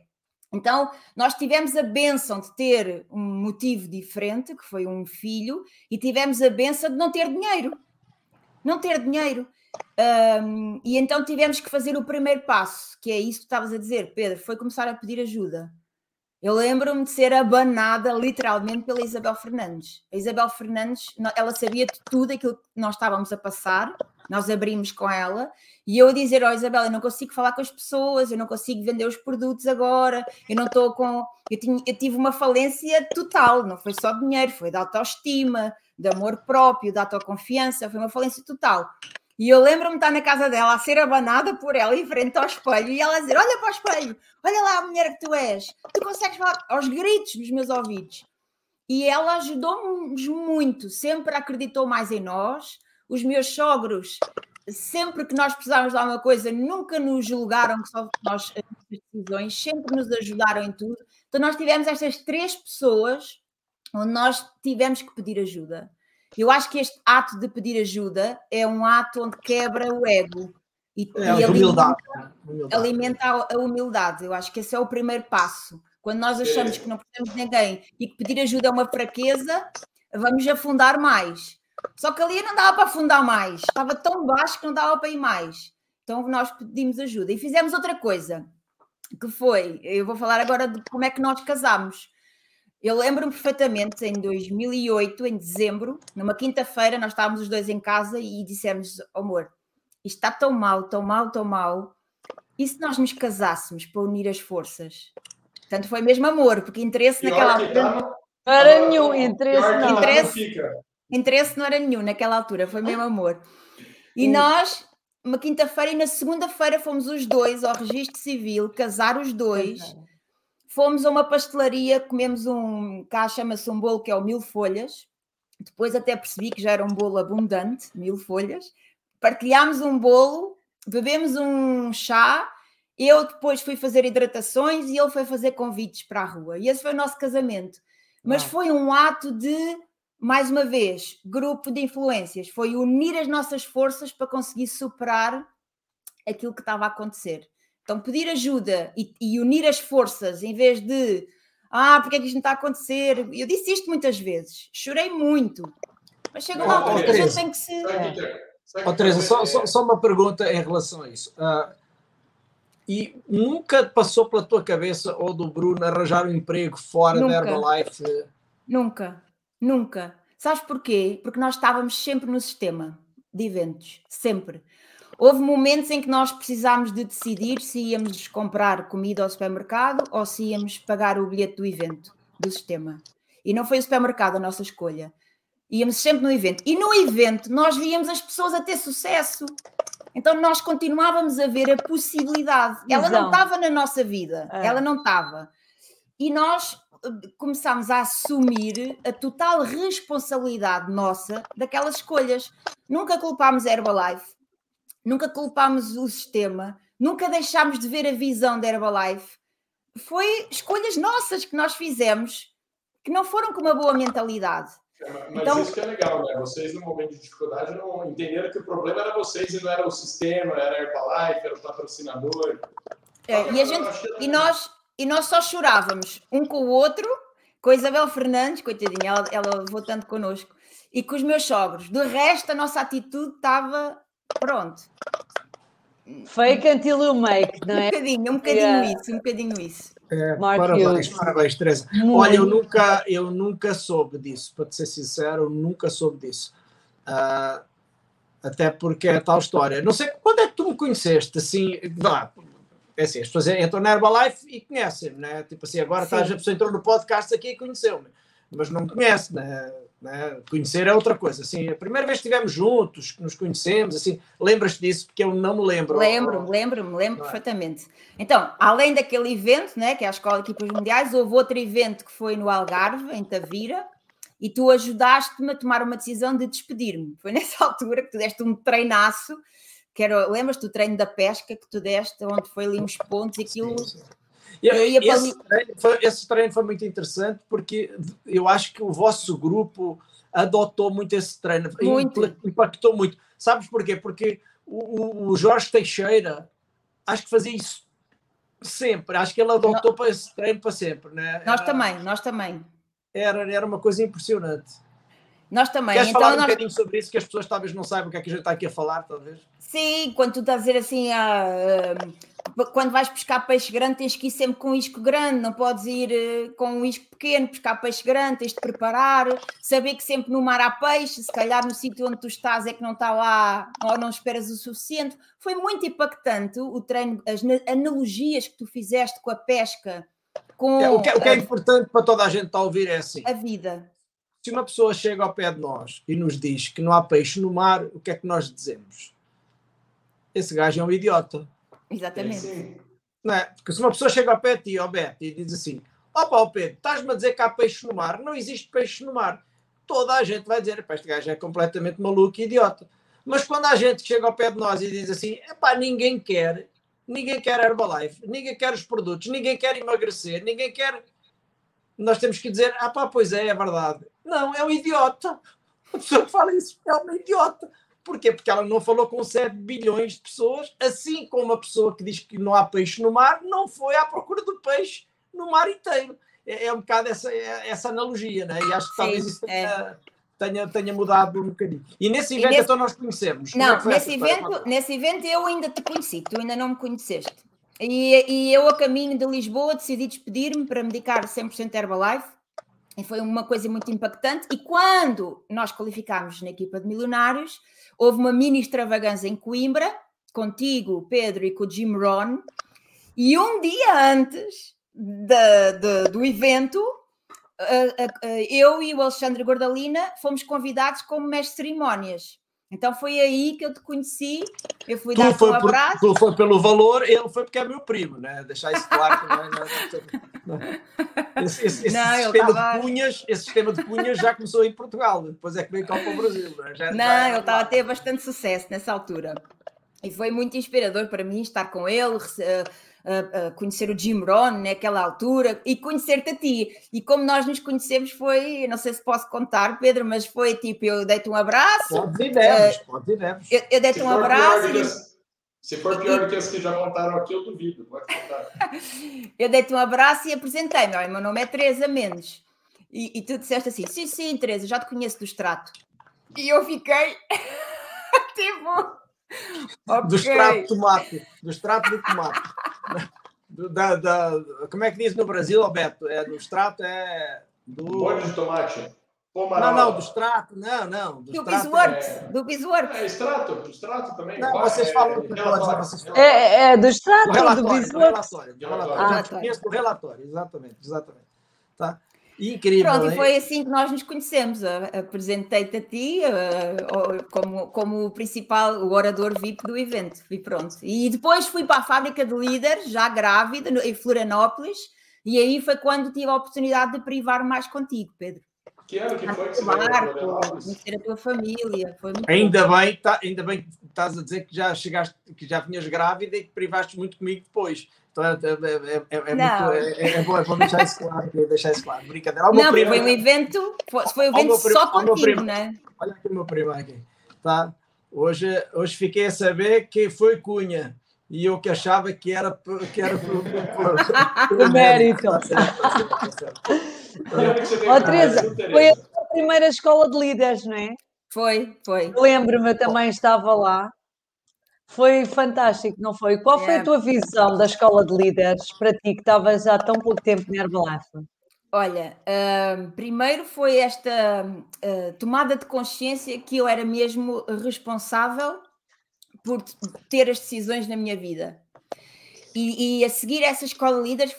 Speaker 4: Então, nós tivemos a benção de ter um motivo diferente, que foi um filho, e tivemos a benção de não ter dinheiro. Não ter dinheiro. Um, e então tivemos que fazer o primeiro passo, que é isso que estavas a dizer, Pedro, foi começar a pedir ajuda. Eu lembro-me de ser abanada literalmente pela Isabel Fernandes. A Isabel Fernandes, ela sabia de tudo aquilo que nós estávamos a passar, nós abrimos com ela, e eu a dizer: Ó oh, Isabel, eu não consigo falar com as pessoas, eu não consigo vender os produtos agora, eu não estou com. Eu, tinha, eu tive uma falência total, não foi só dinheiro, foi de autoestima, de amor próprio, de autoconfiança, foi uma falência total. E eu lembro-me de estar na casa dela a ser abanada por ela em frente ao espelho e ela dizer: Olha para o espelho, olha lá a mulher que tu és, tu consegues falar aos gritos nos meus ouvidos. E ela ajudou-nos muito, sempre acreditou mais em nós. Os meus sogros, sempre que nós precisávamos de alguma coisa, nunca nos julgaram que só nós decisões, sempre nos ajudaram em tudo. Então, nós tivemos estas três pessoas onde nós tivemos que pedir ajuda. Eu acho que este ato de pedir ajuda é um ato onde quebra o ego e, é, e
Speaker 1: humildade.
Speaker 4: Alimenta, alimenta a humildade. Eu acho que esse é o primeiro passo. Quando nós achamos é. que não precisamos de ninguém e que pedir ajuda é uma fraqueza, vamos afundar mais. Só que ali não dava para afundar mais, estava tão baixo que não dava para ir mais. Então nós pedimos ajuda e fizemos outra coisa. que foi, eu vou falar agora de como é que nós casámos. Eu lembro-me perfeitamente, em 2008, em dezembro, numa quinta-feira, nós estávamos os dois em casa e dissemos, amor, isto está tão mal, tão mal, tão mal, e se nós nos casássemos para unir as forças? Portanto, foi mesmo amor, porque interesse
Speaker 2: Pior
Speaker 4: naquela
Speaker 2: que
Speaker 4: altura...
Speaker 5: Não era nenhum interesse, não.
Speaker 2: não
Speaker 4: Interesse. Interesse não era nenhum naquela altura, foi mesmo amor. E
Speaker 5: Hum.
Speaker 4: nós, uma quinta-feira e na segunda-feira fomos os dois ao registro civil, casar os dois. Fomos a uma pastelaria, comemos um, cá chama-se um bolo que é o mil folhas. Depois até percebi que já era um bolo abundante, mil folhas. Partilhámos um bolo, bebemos um chá. Eu depois fui fazer hidratações e ele foi fazer convites para a rua. E esse foi o nosso casamento. Mas foi um ato de, mais uma vez, grupo de influências. Foi unir as nossas forças para conseguir superar aquilo que estava a acontecer. Então, pedir ajuda e, e unir as forças em vez de ah, porque é que isto não está a acontecer? Eu disse isto muitas vezes, chorei muito, mas chega uma
Speaker 2: Ó,
Speaker 4: altura que a gente
Speaker 1: Teresa.
Speaker 4: tem que se.
Speaker 2: Sabe o que é? Sabe o
Speaker 1: Ó,
Speaker 2: que
Speaker 1: Teresa, só, só, só uma pergunta em relação a isso. Ah, e nunca passou pela tua cabeça ou do Bruno arranjar um emprego fora
Speaker 4: Nunca.
Speaker 1: da Herbalife?
Speaker 4: Nunca, nunca. Sabes porquê? Porque nós estávamos sempre no sistema de eventos, sempre. Houve momentos em que nós precisámos de decidir se íamos comprar comida ao supermercado ou se íamos pagar o bilhete do evento, do sistema. E não foi o supermercado a nossa escolha. Íamos sempre no evento. E no evento nós víamos as pessoas a ter sucesso. Então nós continuávamos a ver a possibilidade. Ela não estava na nossa vida,
Speaker 5: É.
Speaker 4: ela não estava. E nós eh, começámos a assumir a total responsabilidade nossa daquelas escolhas. Nunca culpámos a Herbalife, nunca culpámos o sistema, nunca deixámos de ver a visão da Herbalife. Foi escolhas nossas que nós fizemos que não foram com uma boa mentalidade.
Speaker 2: É, Mas
Speaker 4: Então-
Speaker 2: isso que é legal, né? Vocês, no momento de dificuldade, não entenderam que o problema era vocês e não era o sistema, era a Herbalife, era o patrocinador.
Speaker 4: É, e, a gente, e, nós, e nós só chorávamos um com o outro, com a Isabel Fernandes, coitadinha, ela, ela levou tanto connosco, e com os meus sogros. Do resto, a nossa atitude estava pronto.
Speaker 5: Fake until you make, não
Speaker 4: Um
Speaker 5: é?
Speaker 4: bocadinho, um bocadinho
Speaker 5: Yeah.
Speaker 4: isso, um bocadinho isso.
Speaker 1: É, parabéns, parabéns, Teresa.
Speaker 5: Muito.
Speaker 1: Olha, eu nunca, eu nunca soube disso, para te ser sincero, eu nunca soube disso. Ah, até porque é tal história. Não sei quando é que tu me conheceste, assim, vá, é assim, as pessoas entram na Herbalife e conhecem-me, né? Tipo assim, agora
Speaker 4: Sim.
Speaker 1: estás, a pessoa entrou no podcast aqui e conheceu-me, mas não me conhece, né? Né? Conhecer é outra coisa. Assim, a primeira vez que estivemos juntos, que nos conhecemos, assim, lembras-te disso? Porque eu não me lembro.
Speaker 4: Lembro-me, lembro-me, lembro
Speaker 1: é?
Speaker 4: perfeitamente. Então, além daquele evento, né, que é a Escola de Equipas Mundiais, houve outro evento que foi no Algarve, em Tavira, e tu ajudaste-me a tomar uma decisão de despedir-me. Foi nessa altura que tu deste um treinaço, que era, lembras-te do treino da pesca que tu deste, onde foi ali uns pontos e aquilo.
Speaker 1: Sim, sim. E-
Speaker 4: para
Speaker 1: esse,
Speaker 4: ali-
Speaker 1: treino foi, esse treino foi muito interessante porque eu acho que o vosso grupo adotou muito esse treino,
Speaker 4: Muito.
Speaker 1: impactou muito. Sabes porquê? Porque o, o- Jorge Teixeira acho que fazia isso sempre, acho que ele adotou para esse treino para sempre. Né?
Speaker 4: Nós
Speaker 1: Era-
Speaker 4: também, nós também.
Speaker 1: Era, era uma coisa impressionante.
Speaker 4: Nós também.
Speaker 1: Queres
Speaker 4: então,
Speaker 1: falar um
Speaker 4: nós...
Speaker 1: bocadinho sobre isso que as pessoas talvez não saibam o que é que a gente está aqui a falar, talvez?
Speaker 4: Sim, quando tu estás a dizer assim, ah, ah, quando vais pescar peixe grande, tens que ir sempre com um isco grande, não podes ir eh, com um isco pequeno, pescar peixe grande, tens de preparar, saber que sempre no mar há peixe, se calhar no sítio onde tu estás é que não está lá ou não esperas o suficiente. Foi muito impactante o treino, as na- analogias que tu fizeste com a pesca, com
Speaker 1: O que, é- o que é
Speaker 4: a-
Speaker 1: importante para toda a gente estar a ouvir é assim:
Speaker 4: a vida.
Speaker 1: se uma pessoa chega ao pé de nós e nos diz que não há peixe no mar, o que é que nós dizemos? Esse gajo é um idiota.
Speaker 4: Exatamente.
Speaker 2: Sim.
Speaker 1: Não é? Porque se uma pessoa chega ao pé de ti, ao Beto, e diz assim: ó Pedro, estás-me a dizer que há peixe no mar? Não existe peixe no mar. Toda a gente vai dizer: "Epá, este gajo é completamente maluco e idiota. Mas quando há gente que chega ao pé de nós e diz assim: epá, ninguém quer, ninguém quer Herbalife, ninguém quer os produtos, ninguém quer emagrecer, ninguém quer. Nós temos que dizer: ah, pá, pois é, é verdade. Não, é um idiota. A pessoa que fala isso é uma idiota. Porquê? Porque ela não falou com 7 bilhões de pessoas, assim como uma pessoa que diz que não há peixe no mar, não foi à procura do peixe no mar inteiro. É, é um bocado essa, é- essa analogia, né? E acho que talvez
Speaker 4: Sim,
Speaker 1: isso tenha, tenha, tenha mudado um bocadinho. E nesse
Speaker 4: E
Speaker 1: evento
Speaker 4: nesse-
Speaker 1: então nós conhecemos. É
Speaker 4: Não, nesse evento, nesse evento eu ainda te conheci, tu ainda não me conheceste. E, e eu, a caminho de Lisboa, decidi despedir-me para me dedicar 100% Herbalife. E foi uma coisa muito impactante. E quando nós qualificámos na equipa de milionários, houve uma mini extravagância em Coimbra, contigo, Pedro, e com o Jim Ron. E um dia antes do evento, eu e o Alexandre Gordalina fomos convidados como mestre cerimónias. Então foi aí que eu te conheci. Eu fui
Speaker 1: Tu
Speaker 4: um
Speaker 1: foi, por-
Speaker 4: abraço.
Speaker 1: tu foi pelo valor, ele foi porque é meu primo, né? Deixar isso claro também. Né? Esse, esse- esse
Speaker 4: Não,
Speaker 1: sistema
Speaker 4: tava-
Speaker 1: de punhas, esse sistema de punhas já começou em Portugal, depois é que veio cá para o Brasil. Né? Já-
Speaker 4: Não,
Speaker 1: já-
Speaker 4: ele estava a ter bastante sucesso nessa altura. E foi muito inspirador para mim estar com ele, eh, eh, eh, conhecer o Jim Rohn naquela altura e conhecer-te a ti. E como nós nos conhecemos foi, não sei se posso contar, Pedro, mas foi tipo, eu dei-te um abraço,
Speaker 1: Podes e deves, podes e deves.
Speaker 4: eu, eu dei-te um abraço
Speaker 2: do
Speaker 4: e
Speaker 2: as, se for pior do que as que já contaram aqui, eu duvido. Pode contar.
Speaker 4: eu dei-te um abraço e apresentei-me. Olha, meu nome é Teresa Mendes. E, e tu disseste assim: sim, sim, Teresa, já te conheço do extrato. E eu fiquei tipo.
Speaker 1: Do
Speaker 4: ok.
Speaker 1: extrato de tomate, do extrato de tomate. Da, da- como é que diz no Brasil, Alberto? É, do extrato é. Do...
Speaker 2: Molho de tomate.
Speaker 1: Não,
Speaker 2: Pomarola.
Speaker 1: não, do extrato, não, não. Do
Speaker 4: Do
Speaker 1: extrato
Speaker 4: Bisworth,
Speaker 2: é-
Speaker 4: do Bisworth.
Speaker 2: É, extrato, extrato também.
Speaker 1: Não, vocês
Speaker 2: é,
Speaker 1: falam coisa,
Speaker 2: relatório.
Speaker 1: vocês falam.
Speaker 5: É, é do
Speaker 1: Do
Speaker 5: extrato, do
Speaker 1: relatório, do relatório. Do relatório.
Speaker 2: Ah,
Speaker 1: te
Speaker 4: tá.
Speaker 1: relatório, exatamente, exatamente. Tá? Incrível.
Speaker 4: Pronto, e
Speaker 1: hein?
Speaker 4: foi assim que nós nos conhecemos. Apresentei-te a ti como, como o principal, o orador VIP do evento. E pronto. E depois fui para a fábrica de líderes, já grávida, no- em Florianópolis, e aí foi quando tive a oportunidade de privar mais contigo, Pedro.
Speaker 2: Que ano que foi que você
Speaker 4: O
Speaker 2: veio para
Speaker 4: barco,
Speaker 2: Florianópolis?
Speaker 4: conhecer a tua família. Foi muito
Speaker 1: Ainda bem, tá, ainda bem que estás a dizer que já chegaste, que já vinhas grávida e que privaste muito comigo depois. Então é, é, é, é, é muito, é, é, é bom, é bom deixar isso claro. é Deixar isso claro. Brincadeira. Olha o meu
Speaker 4: Não,
Speaker 1: primo,
Speaker 4: foi um evento, foi, foi um evento
Speaker 1: primo,
Speaker 4: só
Speaker 1: meu
Speaker 4: contigo,
Speaker 1: primo.
Speaker 4: né?
Speaker 1: olha aqui o meu primo aqui. Tá? Hoje, hoje fiquei a saber que foi Cunha. E eu que achava que era, por- que era por, por, por,
Speaker 5: Por mérito.
Speaker 1: Tá certo, tá certo, tá certo.
Speaker 5: Teresa, foi a primeira escola de líderes, não é?
Speaker 4: Foi, foi.
Speaker 5: Lembro-me, eu também estava lá. Foi fantástico, não foi? Qual foi a tua visão da escola de líderes para ti, que estavas há tão pouco tempo na Herbalife?
Speaker 4: Olha, hum, primeiro foi esta hum, tomada de consciência que eu era mesmo responsável por ter as decisões na minha vida. E, e a seguir essa escola de líderes,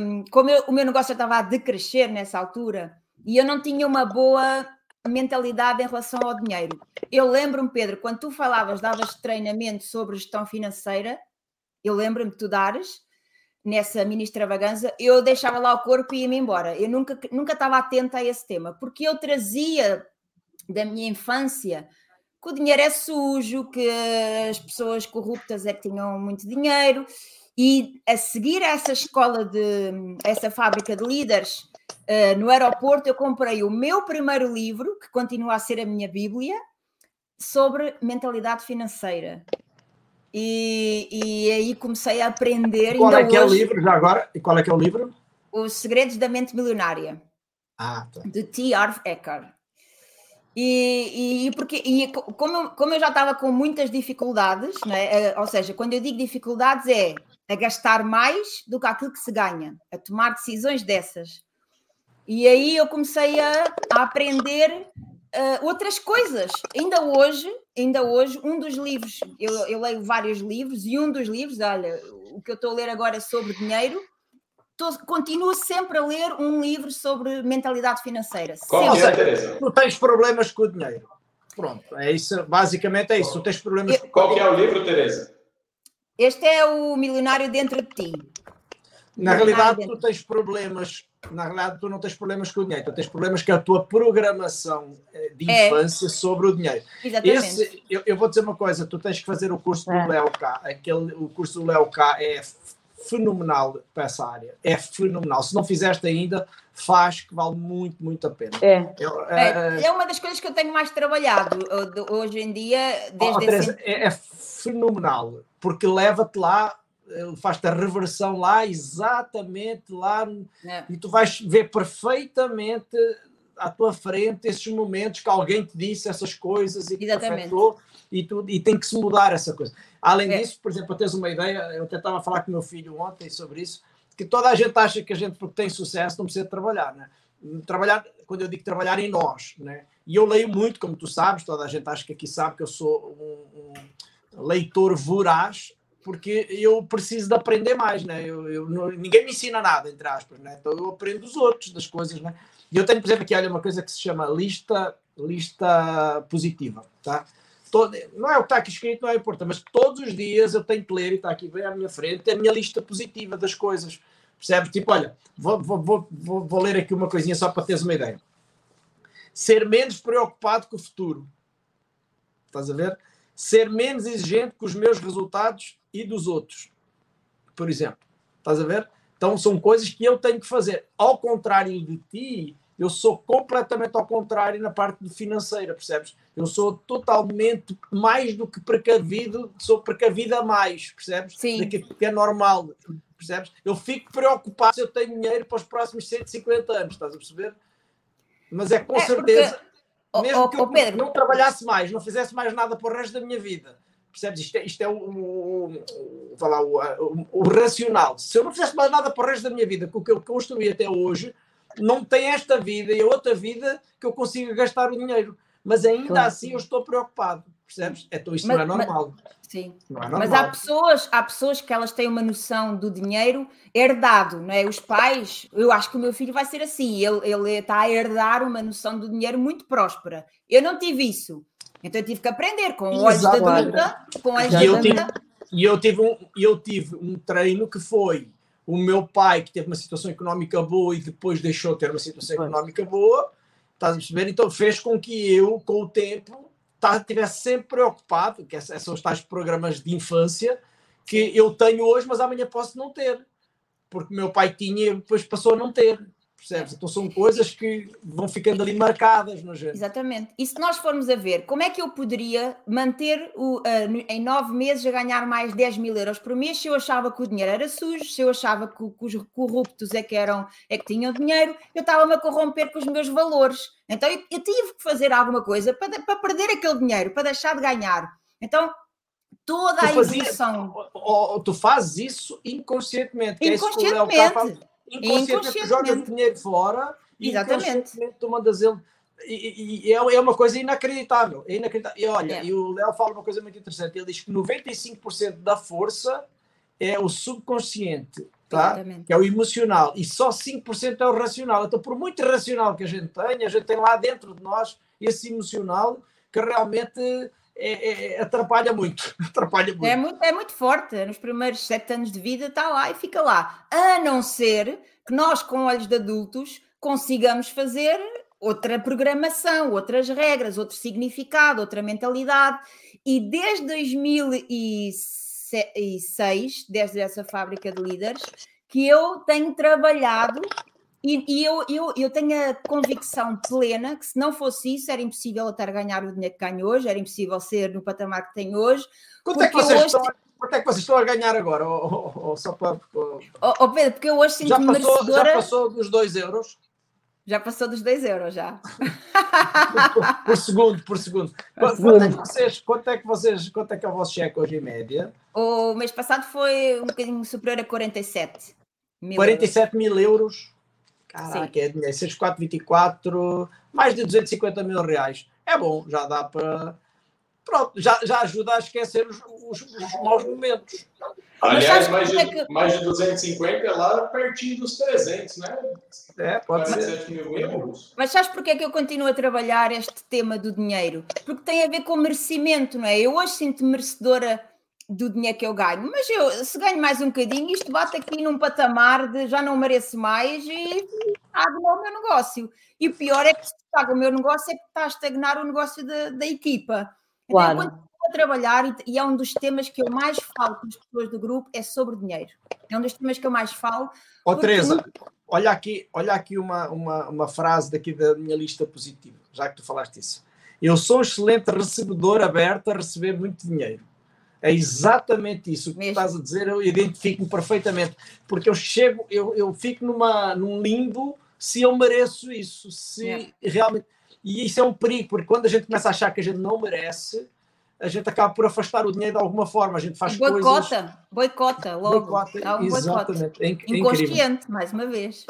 Speaker 4: hum, como eu- o meu negócio estava a decrescer nessa altura e eu não tinha uma boa mentalidade em relação ao dinheiro. Eu lembro-me, Pedro, quando tu falavas, davas treinamento sobre gestão financeira, eu lembro-me de tu dares, nessa mini extravaganza, eu deixava lá o corpo e ia-me embora. Eu nunca, nunca estava atenta a esse tema, porque eu trazia da minha infância que o dinheiro é sujo, que as pessoas corruptas é que tinham muito dinheiro, e a seguir a essa escola de essa fábrica de líderes eh, no aeroporto, eu comprei o meu primeiro livro, que continua a ser a minha Bíblia, sobre mentalidade financeira. E, e aí comecei a aprender.
Speaker 1: Qual é que é o livro já agora? E qual é que é o livro?
Speaker 4: Os Segredos da Mente Milionária,
Speaker 1: Ah, tá.
Speaker 4: de T. Harv Eker. E, e, porque, e co- como, eu- como eu já estava com muitas dificuldades, né, eh, ou seja, quando eu digo dificuldades é a gastar mais do que aquilo que se ganha, a tomar decisões dessas. E aí eu comecei a, a aprender eh, outras coisas. Ainda hoje, ainda hoje, um dos livros, eu, eu leio vários livros, e um dos livros, olha, o que eu estou a ler agora é sobre dinheiro, tô- continuo sempre a ler um livro sobre mentalidade financeira.
Speaker 2: Qual
Speaker 4: Sempre.
Speaker 2: é?
Speaker 1: Tu tens problemas com o dinheiro. Pronto, é isso. Basicamente é isso. Tu tens problemas com
Speaker 2: Qual que é o livro, Teresa?
Speaker 4: Este é o milionário dentro de ti.
Speaker 1: Na realidade, tu tens problemas. Na realidade, tu não tens problemas com o dinheiro, tu tens problemas com a tua programação eh, de
Speaker 4: É.
Speaker 1: infância sobre o dinheiro.
Speaker 4: Exatamente.
Speaker 1: Esse, eu, eu vou dizer uma coisa: tu tens que fazer o curso do
Speaker 5: É.
Speaker 1: Léo K. Aquele, o curso do Léo K é fenomenal para essa área. É fenomenal. Se não fizeste ainda, faz que vale muito, muito a pena.
Speaker 5: É.
Speaker 1: Eu, eh,
Speaker 4: É, é uma das coisas que eu tenho mais trabalhado hoje em dia,
Speaker 1: Oh,
Speaker 4: desde
Speaker 1: Teresa,
Speaker 4: esse...
Speaker 1: é, é fenomenal, porque leva-te lá, ele faz-te a reversão lá, exatamente lá,
Speaker 4: É.
Speaker 1: e tu vais ver perfeitamente à tua frente esses momentos que alguém te disse essas coisas e que afetou e, tu, e tem que se mudar essa coisa. Além
Speaker 4: É.
Speaker 1: disso, por exemplo, para teres uma ideia, eu até estava a falar com o meu filho ontem sobre isso, que toda a gente acha que a gente, porque tem sucesso, não precisa trabalhar, né? Trabalhar, quando eu digo trabalhar em nós, né? E eu leio muito, como tu sabes, toda a gente acha que aqui sabe que eu sou um, um leitor voraz, porque eu preciso de aprender mais, né? Eu, eu não- ninguém me ensina nada, entre aspas, né? Então eu aprendo dos outros, das coisas, né? E eu tenho, por exemplo, aqui, olha, uma coisa que se chama lista, lista positiva, tá? Todo, não é o que está aqui escrito, não é importante, mas todos os dias eu tenho que ler, e está aqui bem à minha frente, a minha lista positiva das coisas. Percebes? Tipo, olha, vou, vou, vou, vou ler aqui uma coisinha só para teres uma ideia. Ser menos preocupado com o futuro. Estás a ver? Ser menos exigente com os meus resultados e dos outros. Por exemplo. Estás a ver? Então são coisas que eu tenho que fazer. Ao contrário de ti, eu sou completamente ao contrário na parte financeira, percebes? Eu sou totalmente mais do que precavido, sou precavido a mais, percebes?
Speaker 4: Sim.
Speaker 1: Daquilo que é normal, percebes? Eu fico preocupado se eu tenho dinheiro para os próximos 150 anos, estás a perceber? Mas é com
Speaker 4: É, porque-
Speaker 1: certeza,
Speaker 4: Ó,
Speaker 1: mesmo
Speaker 4: ó,
Speaker 1: que eu
Speaker 4: Pedro,
Speaker 1: não trabalhasse mais, não fizesse mais nada para o resto da minha vida, percebes? Isto é, isto é o, o, o, vá lá, o, o- o racional. Se eu não fizesse mais nada para o resto da minha vida, com o que eu construí até hoje, não tem esta vida e a outra vida que eu consiga gastar o dinheiro. Mas ainda
Speaker 4: Claro.
Speaker 1: assim eu estou preocupado, percebes? Então isto
Speaker 4: Mas-
Speaker 1: não é normal.
Speaker 4: sim.
Speaker 1: Não é
Speaker 4: Mas
Speaker 1: normal.
Speaker 4: há pessoas, há pessoas que elas têm uma noção do dinheiro herdado, não é? Os pais, eu acho que o meu filho vai ser assim, ele, ele está a herdar uma noção do dinheiro muito próspera. Eu não tive isso. Então eu tive que aprender com olhos
Speaker 1: Exato.
Speaker 4: adulta, com olhos
Speaker 1: eu
Speaker 4: adulta.
Speaker 1: E eu tive um, e eu tive um treino que foi o meu pai, que teve uma situação económica boa e depois deixou de ter uma situação económica boa, estás a perceber? Então fez com que eu, com o tempo, tá- estivesse sempre preocupado, que são os tais programas de infância que eu tenho hoje, mas amanhã posso não ter. Porque meu pai tinha e depois passou a não ter. Percebes? Então são coisas que vão ficando ali marcadas na gente.
Speaker 4: Exatamente. E se nós formos a ver, como é que eu poderia manter o, no- em nove meses a ganhar mais 10 mil euros por mês se eu achava que o dinheiro era sujo, se eu achava que, que os corruptos é que, eram, é que tinham dinheiro, eu estava-me a corromper com os meus valores. Então eu, eu tive que fazer alguma coisa para, para perder aquele dinheiro, para deixar de ganhar. Então toda
Speaker 1: Tu
Speaker 4: a evolução.
Speaker 1: Tu fazes isso inconscientemente. que é isso cá
Speaker 4: Inconscientemente.
Speaker 1: Inconscientemente, jogas o dinheiro fora e inconscientemente tu mandas ele. E, e- e é é uma coisa inacreditável. É inacreditável. E olha,
Speaker 4: É.
Speaker 1: e o Léo fala uma coisa muito interessante. Ele diz que 95% da força é o subconsciente, tá?
Speaker 4: Exatamente.
Speaker 1: que é o emocional, e só 5% é o racional. Então, por muito racional que a gente tenha, a gente tem lá dentro de nós esse emocional que realmente é- é- atrapalha muito. atrapalha muito.
Speaker 4: É muito, é muito forte. Nos primeiros sete anos de vida está lá e fica lá. A não ser que nós, com olhos de adultos, consigamos fazer outra programação, outras regras, outro significado, outra mentalidade. E desde 2006, desde essa fábrica de líderes, que eu tenho trabalhado e, e eu, eu, eu tenho a convicção plena que se não fosse isso, era impossível eu estar a ganhar o dinheiro que ganho hoje, era impossível ser no patamar que tenho hoje.
Speaker 1: Quanto é, que vocês
Speaker 4: hoje-
Speaker 1: estão, quanto é que vocês estão a ganhar agora? Ou- ou- ou só para- ou-
Speaker 4: Oh, Pedro, porque eu hoje sinto-me
Speaker 1: passou, já
Speaker 4: merecedora.
Speaker 1: passou dos 2 euros
Speaker 4: Já passou dos 2 euros, já.
Speaker 1: por, por segundo, por segundo. Quanto, quanto é que vocês, quanto é que vocês, quanto é que é o vosso cheque hoje em média?
Speaker 4: O mês passado foi um bocadinho superior a 47 mil
Speaker 1: 47 mil euros. Caraca, é dinheiro. 6, 4, 24, mais de 250 mil reais. É bom, já dá para. Pronto, já, já ajuda a esquecer os, os, os maus momentos.
Speaker 2: Aliás, mais
Speaker 4: como é
Speaker 2: de,
Speaker 4: que-
Speaker 2: mais de 250 é lá pertinho dos 300, né?
Speaker 1: É, pode ser.
Speaker 2: 47 mil euros.
Speaker 4: Mas sabes porque é que eu continuo a trabalhar este tema do dinheiro? Porque tem a ver com merecimento, não é? Eu hoje sinto merecedora do dinheiro que eu ganho, mas eu, se ganho mais um bocadinho, isto bate aqui num patamar de já não mereço mais e pago o meu negócio. E o pior é que se paga o meu negócio é que está a estagnar o negócio da, da equipa. Então,
Speaker 5: Claro.
Speaker 4: continuo a trabalhar e, é um dos temas que eu mais falo com as pessoas do grupo, é sobre dinheiro. É um dos temas que eu mais falo.
Speaker 1: Ó
Speaker 4: Porque
Speaker 1: Teresa, olha aqui, olha aqui uma, uma, uma frase daqui da minha lista positiva, já que tu falaste isso. Eu sou um excelente recebedor aberto a receber muito dinheiro. É exatamente isso o que
Speaker 4: Mesmo.
Speaker 1: estás a dizer, eu identifico-me perfeitamente, porque eu chego, eu, eu fico numa, num limbo se eu mereço isso, se
Speaker 4: Yeah.
Speaker 1: realmente. E isso é um perigo, porque quando a gente começa a achar que a gente não merece, a gente acaba por afastar o dinheiro de alguma forma. A gente faz coisas.
Speaker 4: Boicota, boicota, logo.
Speaker 1: Boicota, exatamente. É, inc- é incrível.
Speaker 4: Inconsciente, mais uma vez.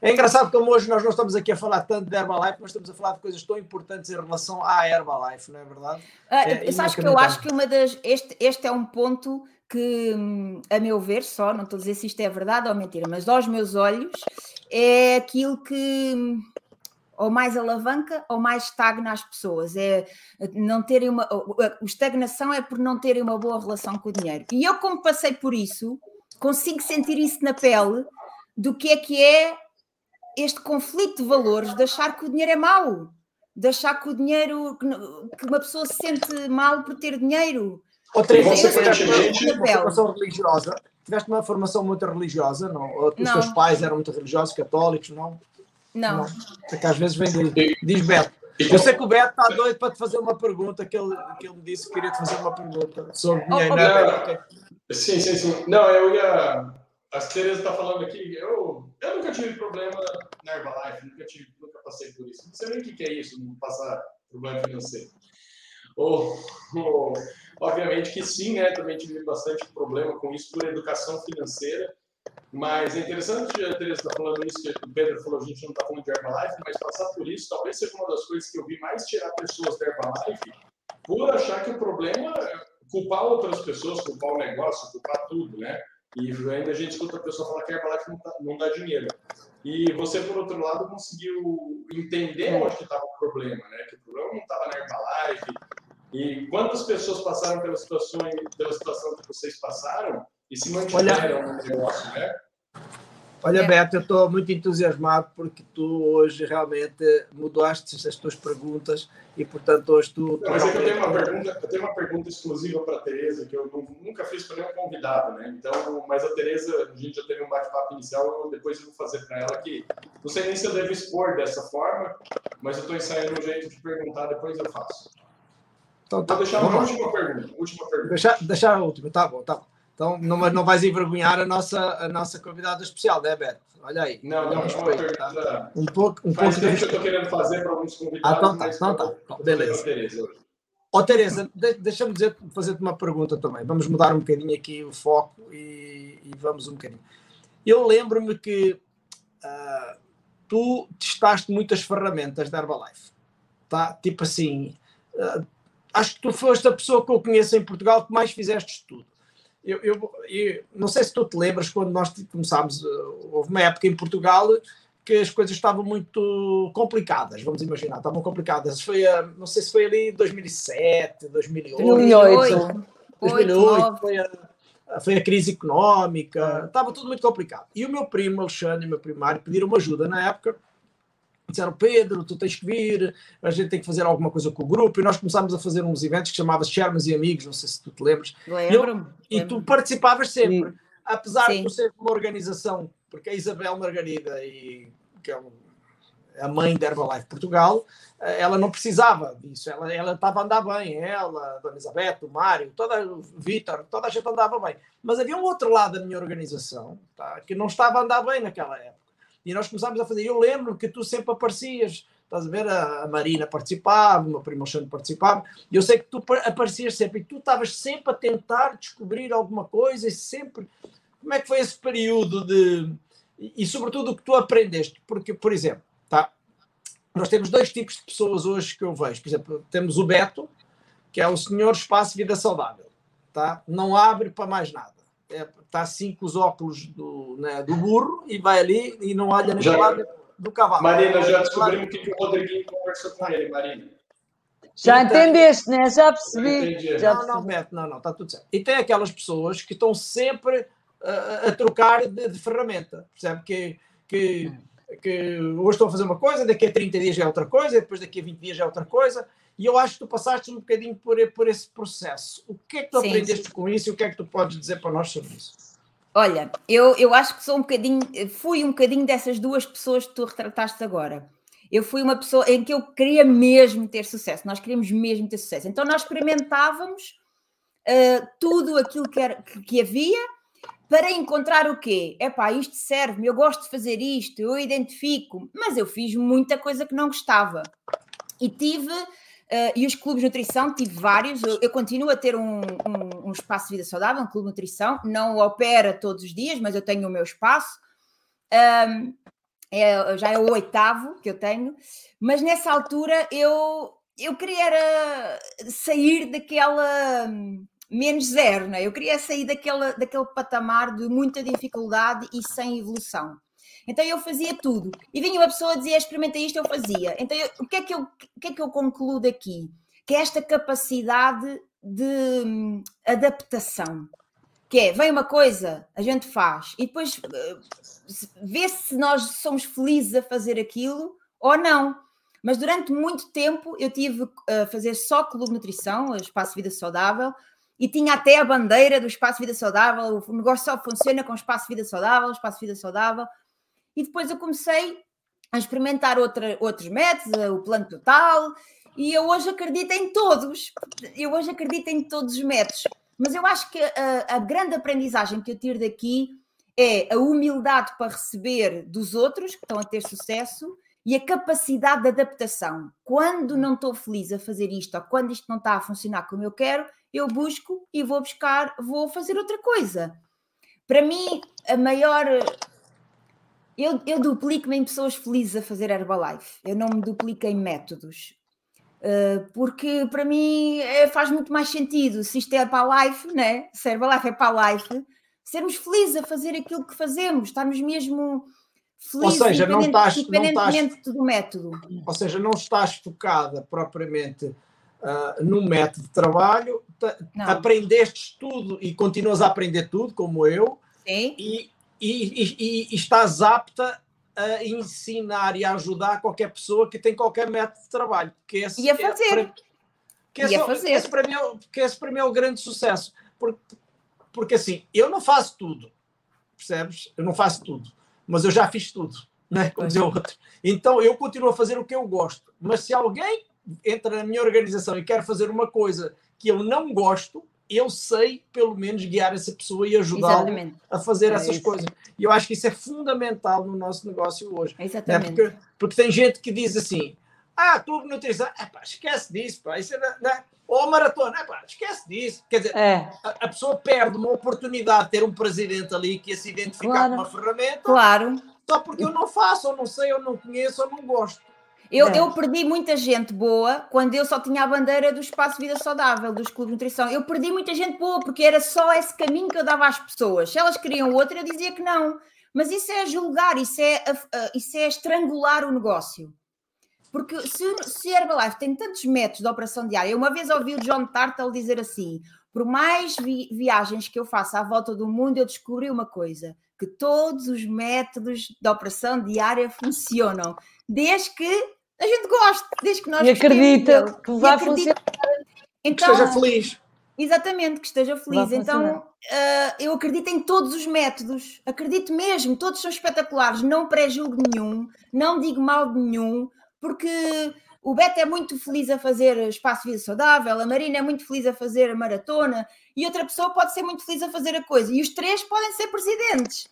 Speaker 1: É engraçado como hoje nós não estamos aqui a falar tanto de Herbalife, mas estamos a falar de coisas tão importantes em relação à Herbalife, não é verdade?
Speaker 4: Ah,
Speaker 1: É
Speaker 4: sabes que eu acho que uma das. Este, este é um ponto que, hum, a meu ver, só, não estou a dizer se isto é verdade ou mentira, mas aos meus olhos, é aquilo que hum, ou mais alavanca ou mais estagna as pessoas. É não terem uma. O estagnação é por não terem uma boa relação com o dinheiro. E eu, como passei por isso, consigo sentir isso na pele do que é que é este conflito de valores de achar que o dinheiro é mau, de achar que o dinheiro, que, não- uma pessoa se sente mal por ter dinheiro.
Speaker 1: Outra
Speaker 2: E,
Speaker 1: vez,
Speaker 2: consequentemente,
Speaker 1: tiveste uma formação religiosa, tiveste uma formação muito religiosa, não? Ou os
Speaker 4: Não.
Speaker 1: teus pais eram muito religiosos, católicos, não?
Speaker 4: Não.
Speaker 1: Porque às vezes vem daí. Diz Beto. Eu sei que o Beto está doido para te fazer uma pergunta, que ele, que ele me disse que queria te fazer uma pergunta sobre dinheiro,
Speaker 4: Oh,
Speaker 1: não é, Beto?
Speaker 2: Sim, sim, sim. Não, eu ia. A Tereza está falando aqui, eu, eu nunca tive problema na Herbalife, nunca, tive, nunca passei por isso. Não sei nem o que é isso, não passar problema financeiro. Ou, ou, obviamente que sim, né? Também tive bastante problema com isso por educação financeira. Mas é interessante a Tereza estar falando isso, que o Pedro falou, a gente não está falando de Herbalife, mas passar por isso talvez seja uma das coisas que eu vi mais tirar pessoas da Herbalife por achar que o problema é culpar outras pessoas, culpar o negócio, culpar tudo, né? E ainda a gente escuta a pessoa falar que a Herbalife não, tá- não dá dinheiro. E você, por outro lado, conseguiu entender onde que estava o problema, né? Que o problema não estava na Herbalife. E quantas pessoas passaram pela situação, pela situação que vocês passaram e se mantiveram no negócio, né?
Speaker 1: Olha,
Speaker 4: É.
Speaker 1: Beto, eu estou muito entusiasmado porque tu hoje realmente mudaste as tuas perguntas e, portanto, hoje tu.
Speaker 2: Não, mas é que eu tenho uma pergunta, eu tenho uma pergunta exclusiva para a Tereza, que eu nu- nunca fiz para nenhum convidado, né? Então, mas a Tereza, a gente já teve um bate-papo inicial, depois eu vou fazer para ela que não sei nem se eu devo expor dessa forma, mas eu estou ensaiando um jeito de perguntar, depois eu faço.
Speaker 1: Então, tá,
Speaker 2: Vou deixar uma
Speaker 1: lá.
Speaker 2: última pergunta. Última pergunta.
Speaker 1: Deixar, deixar a última, tá bom, tá bom. Então, não, mas não vais envergonhar a nossa, a nossa convidada especial, né, Beto? Olha aí.
Speaker 2: Não, não, uma
Speaker 1: respeito, tá?
Speaker 2: pergunta.
Speaker 1: Um pouco, um pouco de
Speaker 2: que eu estou querendo fazer para alguns convidados.
Speaker 1: Ah, então tá, então tá. Então, beleza.
Speaker 2: Tereza.
Speaker 1: Ó, Teresa, de- deixa-me fazer-te uma pergunta também. Vamos mudar um bocadinho aqui o foco e, e vamos um bocadinho. Eu lembro-me que ah, tu testaste muitas ferramentas da Herbalife, tá? Tipo assim, ah, acho que tu foste a pessoa que eu conheço em Portugal que mais fizeste estudo. Eu, eu, eu não sei se tu te lembras quando nós começámos, ah, houve uma época em Portugal que as coisas estavam muito complicadas, vamos imaginar, estavam complicadas. Foi, a, não sei se foi ali 2007, 2008,
Speaker 5: 2008.
Speaker 1: 2008
Speaker 4: nove.
Speaker 1: foi a, foi a crise económica, estava tudo muito complicado. E o meu primo Alexandre o meu primário pediram uma ajuda na época. Disseram, Pedro, tu tens que vir, a gente tem que fazer alguma coisa com o grupo. E nós começámos a fazer uns eventos que chamava Shermans e Amigos, não sei se tu te lembras.
Speaker 4: Lembro-me.
Speaker 1: E tu participavas sempre, apesar
Speaker 4: Sim.
Speaker 1: de tu ser uma organização, porque a Isabel Margarida, e, que é um- a mãe da Herbalife Portugal, eh, ela não precisava disso, ela, ela estava a andar bem, ela, a Dona Isabel, o Mário, toda, o Vítor, toda a gente andava bem. Mas havia um outro lado da minha organização tá, que não estava a andar bem naquela época. E nós começámos a fazer. Eu lembro que tu sempre aparecias, estás a ver? A, Marina participava, o meu primo Alexandre participava, e eu sei que tu par- aparecias sempre, e tu estavas sempre a tentar descobrir alguma coisa, e sempre. Como é que foi esse período de. E, e sobretudo o que tu aprendeste? Porque, por exemplo, tá? nós temos dois tipos de pessoas hoje que eu vejo. Por exemplo, temos o Beto, que é o senhor espaço vida saudável, tá? não abre para mais nada. Está assim com os óculos do, né, do burro e vai ali e não olha nem
Speaker 2: Já-
Speaker 1: lado do cavalo.
Speaker 2: Marina, já descobrimos o que, que o Rodriguinho conversou com ele, Marina.
Speaker 5: Já
Speaker 1: Então-
Speaker 5: entendeste, né? Já percebi. Já
Speaker 1: Não, não. Beto, não, não, está tudo certo. E tem aquelas pessoas que estão sempre a, a trocar de, de ferramenta, percebe? Que, que, que hoje estão a fazer uma coisa, daqui a 30 dias é outra coisa, depois daqui a 20 dias é outra coisa, e eu acho que tu passaste um bocadinho por, por esse processo. O que é que tu
Speaker 4: Sim,
Speaker 1: aprendeste com isso e o que é que tu podes dizer para nós sobre isso?
Speaker 4: Olha, eu, eu acho que sou um bocadinho, fui um bocadinho dessas duas pessoas que tu retrataste agora. Eu fui uma pessoa em que eu queria mesmo ter sucesso, nós queríamos mesmo ter sucesso. Então nós experimentávamos ah, tudo aquilo que, era- que- que havia para encontrar o quê? Epá, isto serve-me, eu gosto de fazer isto, eu identifico, mas eu fiz muita coisa que não gostava. E tive, uh, e os clubes de nutrição, tive vários, eu, eu continuo a ter um, um, um, espaço de vida saudável, um clube de nutrição, não opera todos os dias, mas eu tenho o meu espaço. Um, é, já é o oitavo que eu tenho, mas nessa altura eu, eu queria sair daquela menos zero, não é? Eu queria sair daquela, daquele patamar de muita dificuldade e sem evolução. Então eu fazia tudo. E vinha uma pessoa e dizia, experimenta isto, eu fazia. Então eu, o, que é que eu, o que é que eu concluo daqui? Que é esta capacidade de hum, adaptação. Que é, vem uma coisa, a gente faz, e depois uh, vê se nós somos felizes a fazer aquilo ou não. Mas durante muito tempo eu tive a fazer só clube nutrição, espaço vida saudável, e tinha até a bandeira do espaço vida saudável, o negócio só funciona com espaço vida saudável, espaço vida saudável. E depois eu comecei a experimentar outra, outros métodos, o plano total, e eu hoje acredito em todos. Eu hoje acredito em todos os métodos. Mas eu acho que a, a grande aprendizagem que eu tiro daqui é a humildade para receber dos outros que estão a ter sucesso e a capacidade de adaptação. Quando não estou feliz a fazer isto ou quando isto não está a funcionar como eu quero, eu busco e vou buscar, vou fazer outra coisa. Para mim, a maior. Eu, eu duplico-me em pessoas felizes a fazer Herbalife. Eu não me duplico em métodos. Uh, porque para mim é, faz muito mais sentido se isto é para a life, né? se Herbalife é para a life, sermos felizes a fazer aquilo que fazemos, estarmos mesmo felizes
Speaker 1: ou seja, não estás,
Speaker 4: independentemente
Speaker 1: não estás,
Speaker 4: do método.
Speaker 1: Ou seja, não estás focada propriamente uh, no método de trabalho, aprendeste tudo e continuas a aprender tudo, como eu,
Speaker 4: Sim.
Speaker 1: E, e, e, e, estás apta a ensinar e a ajudar qualquer pessoa que tem qualquer método de trabalho. Que esse,
Speaker 4: e a fazer. É, para,
Speaker 1: que esse,
Speaker 4: e a fazer.
Speaker 1: Esse para, mim, é que esse para mim é o grande sucesso. Porque, porque assim, eu não faço tudo, percebes? Eu não faço tudo, mas eu já fiz tudo, né? como dizer o outro. Então eu continuo a fazer o que eu gosto. Mas se alguém entra na minha organização e quer fazer uma coisa que eu não gosto, eu sei pelo menos guiar essa pessoa e ajudá-la a fazer é essas isso. coisas. E eu acho que isso é fundamental no nosso negócio hoje.
Speaker 4: Né? Exatamente.
Speaker 1: Né? Porque, porque tem gente que diz assim: ah, clube nutrição, epá, esquece disso, pá, isso é, né? ou maratona, epá, esquece disso. Quer dizer,
Speaker 5: é.
Speaker 1: a, a, pessoa perde uma oportunidade de ter um presidente ali que se identificar claro. com uma ferramenta.
Speaker 4: Claro.
Speaker 1: Só porque eu não faço, ou não sei, ou não conheço, ou não gosto.
Speaker 4: Eu, eu, perdi muita gente boa quando eu só tinha a bandeira do espaço vida saudável, dos clubes de nutrição. Eu perdi muita gente boa porque era só esse caminho que eu dava às pessoas. Se elas queriam outra, eu dizia que não. Mas isso é julgar, isso é, isso é estrangular o negócio. Porque se, se a Herbalife tem tantos métodos de operação diária, eu uma vez ouvi o John Tartle dizer assim: por mais vi viagens que eu faça à volta do mundo, eu descobri uma coisa: que todos os métodos de operação diária funcionam, desde que a gente gosta, desde que nós
Speaker 5: E acredita que vai funcionar.
Speaker 1: Então, que esteja feliz.
Speaker 4: Exatamente, que esteja feliz. Então, uh, eu acredito em todos os métodos, acredito mesmo, todos são espetaculares, não pré-julgo nenhum, não digo mal de nenhum, porque o Beto é muito feliz a fazer espaço de vida saudável, a Marina é muito feliz a fazer a maratona, e outra pessoa pode ser muito feliz a fazer a coisa, e os três podem ser presidentes.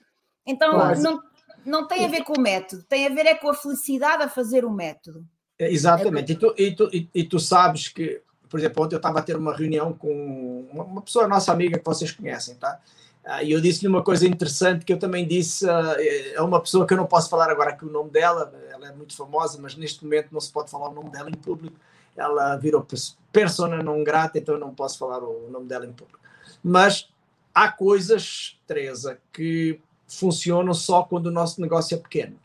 Speaker 4: Então, claro. não, não tem a ver com o método, tem a ver é com a felicidade a fazer o método.
Speaker 1: É, exatamente. É... E, tu, e, tu, e, tu sabes que, por exemplo, ontem eu estava a ter uma reunião com uma pessoa, nossa amiga que vocês conhecem, tá? Ah, e eu disse-lhe uma coisa interessante que eu também disse a é uma pessoa que eu não posso falar agora aqui o nome dela, ela é muito famosa, mas neste momento não se pode falar o nome dela em público. Ela virou persona não grata, então eu não posso falar o nome dela em público. Mas há coisas, Teresa, que funcionam só quando o nosso negócio é pequeno.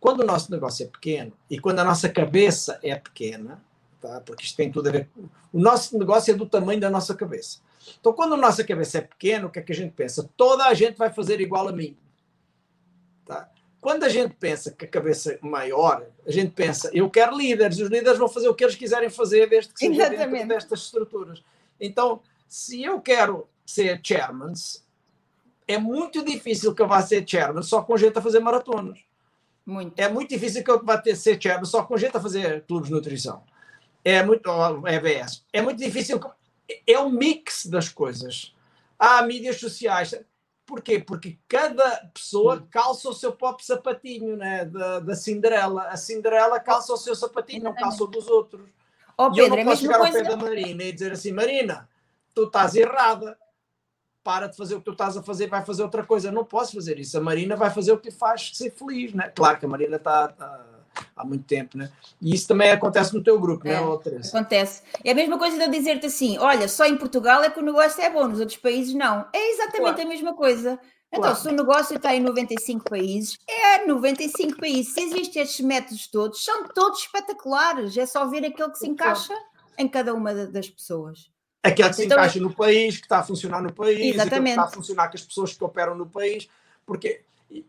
Speaker 1: Quando o nosso negócio é pequeno e quando a nossa cabeça é pequena, tá? porque isto tem tudo a ver. O nosso negócio é do tamanho da nossa cabeça. Então, quando a nossa cabeça é pequena, o que é que a gente pensa? Toda a gente vai fazer igual a mim. Tá? Quando a gente pensa que a cabeça é maior, a gente pensa, eu quero líderes, os líderes vão fazer o que eles quiserem fazer desde que sejam dentro destas estruturas. Então, se eu quero ser chairman, é muito difícil que eu vá ser chairman só com gente a fazer maratonas.
Speaker 4: Muito.
Speaker 1: É muito difícil que eu vá ter, ser chairman só com gente a fazer clubes de nutrição. É muito. EBS. É muito difícil. É um mix das coisas. Há mídias sociais. Porquê? Porque cada pessoa calça o seu próprio sapatinho, né? Da, da Cinderela. A Cinderela calça o seu sapatinho, não calça o dos outros.
Speaker 4: Ó
Speaker 1: e eu
Speaker 4: Pedro,
Speaker 1: não
Speaker 4: é
Speaker 1: posso chegar ao pé da Marina e dizer assim, Marina, tu estás errada. Para de fazer o que tu estás a fazer, vai fazer outra coisa. Eu não posso fazer isso. A Marina vai fazer o que faz ser feliz, né? Claro que a Marina está está há muito tempo, né? E isso também acontece no teu grupo,
Speaker 4: É.
Speaker 1: né, ó, Teresa?
Speaker 4: Acontece. É a mesma coisa de eu dizer-te assim: olha, só em Portugal é que o negócio é bom, nos outros países não. É exatamente
Speaker 1: Claro.
Speaker 4: a mesma coisa. Então,
Speaker 1: Claro.
Speaker 4: se o negócio está em 95 países, é 95 países. Se existem estes métodos todos, são todos espetaculares. É só ver aquele que se encaixa em cada uma da- das pessoas.
Speaker 1: Aquele que se
Speaker 4: Então-
Speaker 1: encaixa no país, que está a funcionar no país, que está a funcionar com as pessoas que operam no país. Porque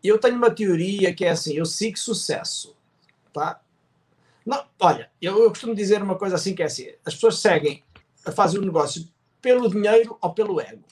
Speaker 1: eu tenho uma teoria que é assim: eu sigo sucesso. Tá? Não, olha, eu, eu costumo dizer uma coisa assim que é assim: as pessoas seguem, fazem o negócio pelo dinheiro ou pelo ego.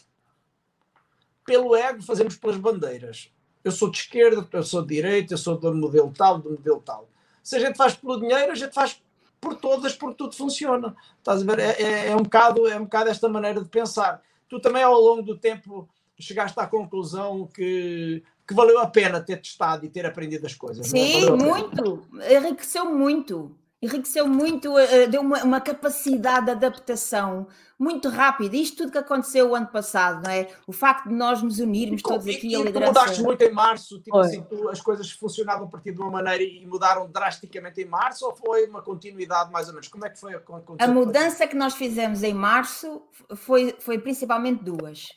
Speaker 1: Pelo ego fazemos pelas bandeiras. Eu sou de esquerda, eu sou de direita, eu sou do modelo tal, do modelo tal. Se a gente faz pelo dinheiro, a gente faz por todas, porque tudo funciona. Estás a ver? É, é, é um bocado, é um bocado esta maneira de pensar. Tu também, ao longo do tempo, chegaste à conclusão que, que valeu a pena ter testado e ter aprendido as coisas. não é?
Speaker 4: Sim, muito. Enriqueceu muito. Enriqueceu muito, eh, deu uma, uma capacidade de adaptação muito rápida. Isto tudo que aconteceu o ano passado, não é? O facto de nós nos unirmos todos aqui,
Speaker 1: e,
Speaker 4: a
Speaker 1: e tu
Speaker 4: liderança.
Speaker 1: mudaste muito em março, tipo assim, tu- as coisas funcionavam a partir de uma maneira e mudaram drasticamente em março, ou foi uma continuidade mais ou menos? Como é que foi a,
Speaker 4: A
Speaker 1: depois?
Speaker 4: mudança que nós fizemos em março foi, foi principalmente duas.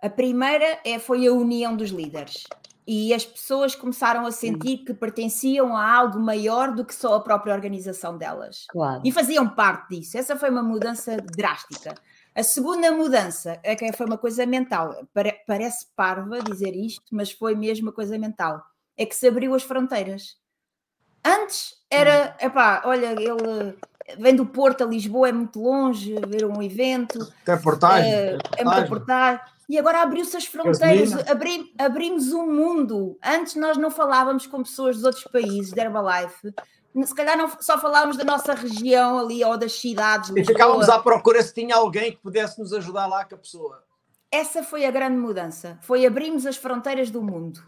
Speaker 4: A primeira é, foi a união dos líderes. E as pessoas começaram a sentir que pertenciam a algo maior do que só a própria organização delas.
Speaker 5: Claro.
Speaker 4: E faziam parte disso. Essa foi uma mudança drástica. A segunda mudança é que foi uma coisa mental. Pare- parece parva dizer isto, mas foi mesmo uma coisa mental. É que se abriu as fronteiras. Antes era, epá, olha, ele vem do Porto a Lisboa, é muito longe, ver um evento,
Speaker 1: Tem portagem?
Speaker 4: é,
Speaker 1: tem
Speaker 4: é muito
Speaker 1: portagem.
Speaker 4: E agora abriu-se as fronteiras, abri- abrimos um mundo. Antes nós não falávamos com pessoas dos outros países, de Herbalife. Se calhar não só falávamos da nossa região ali ou das cidades.
Speaker 1: E ficávamos à procura se tinha alguém que pudesse nos ajudar lá com a pessoa.
Speaker 4: Essa foi a grande mudança. Foi abrirmos as fronteiras do mundo.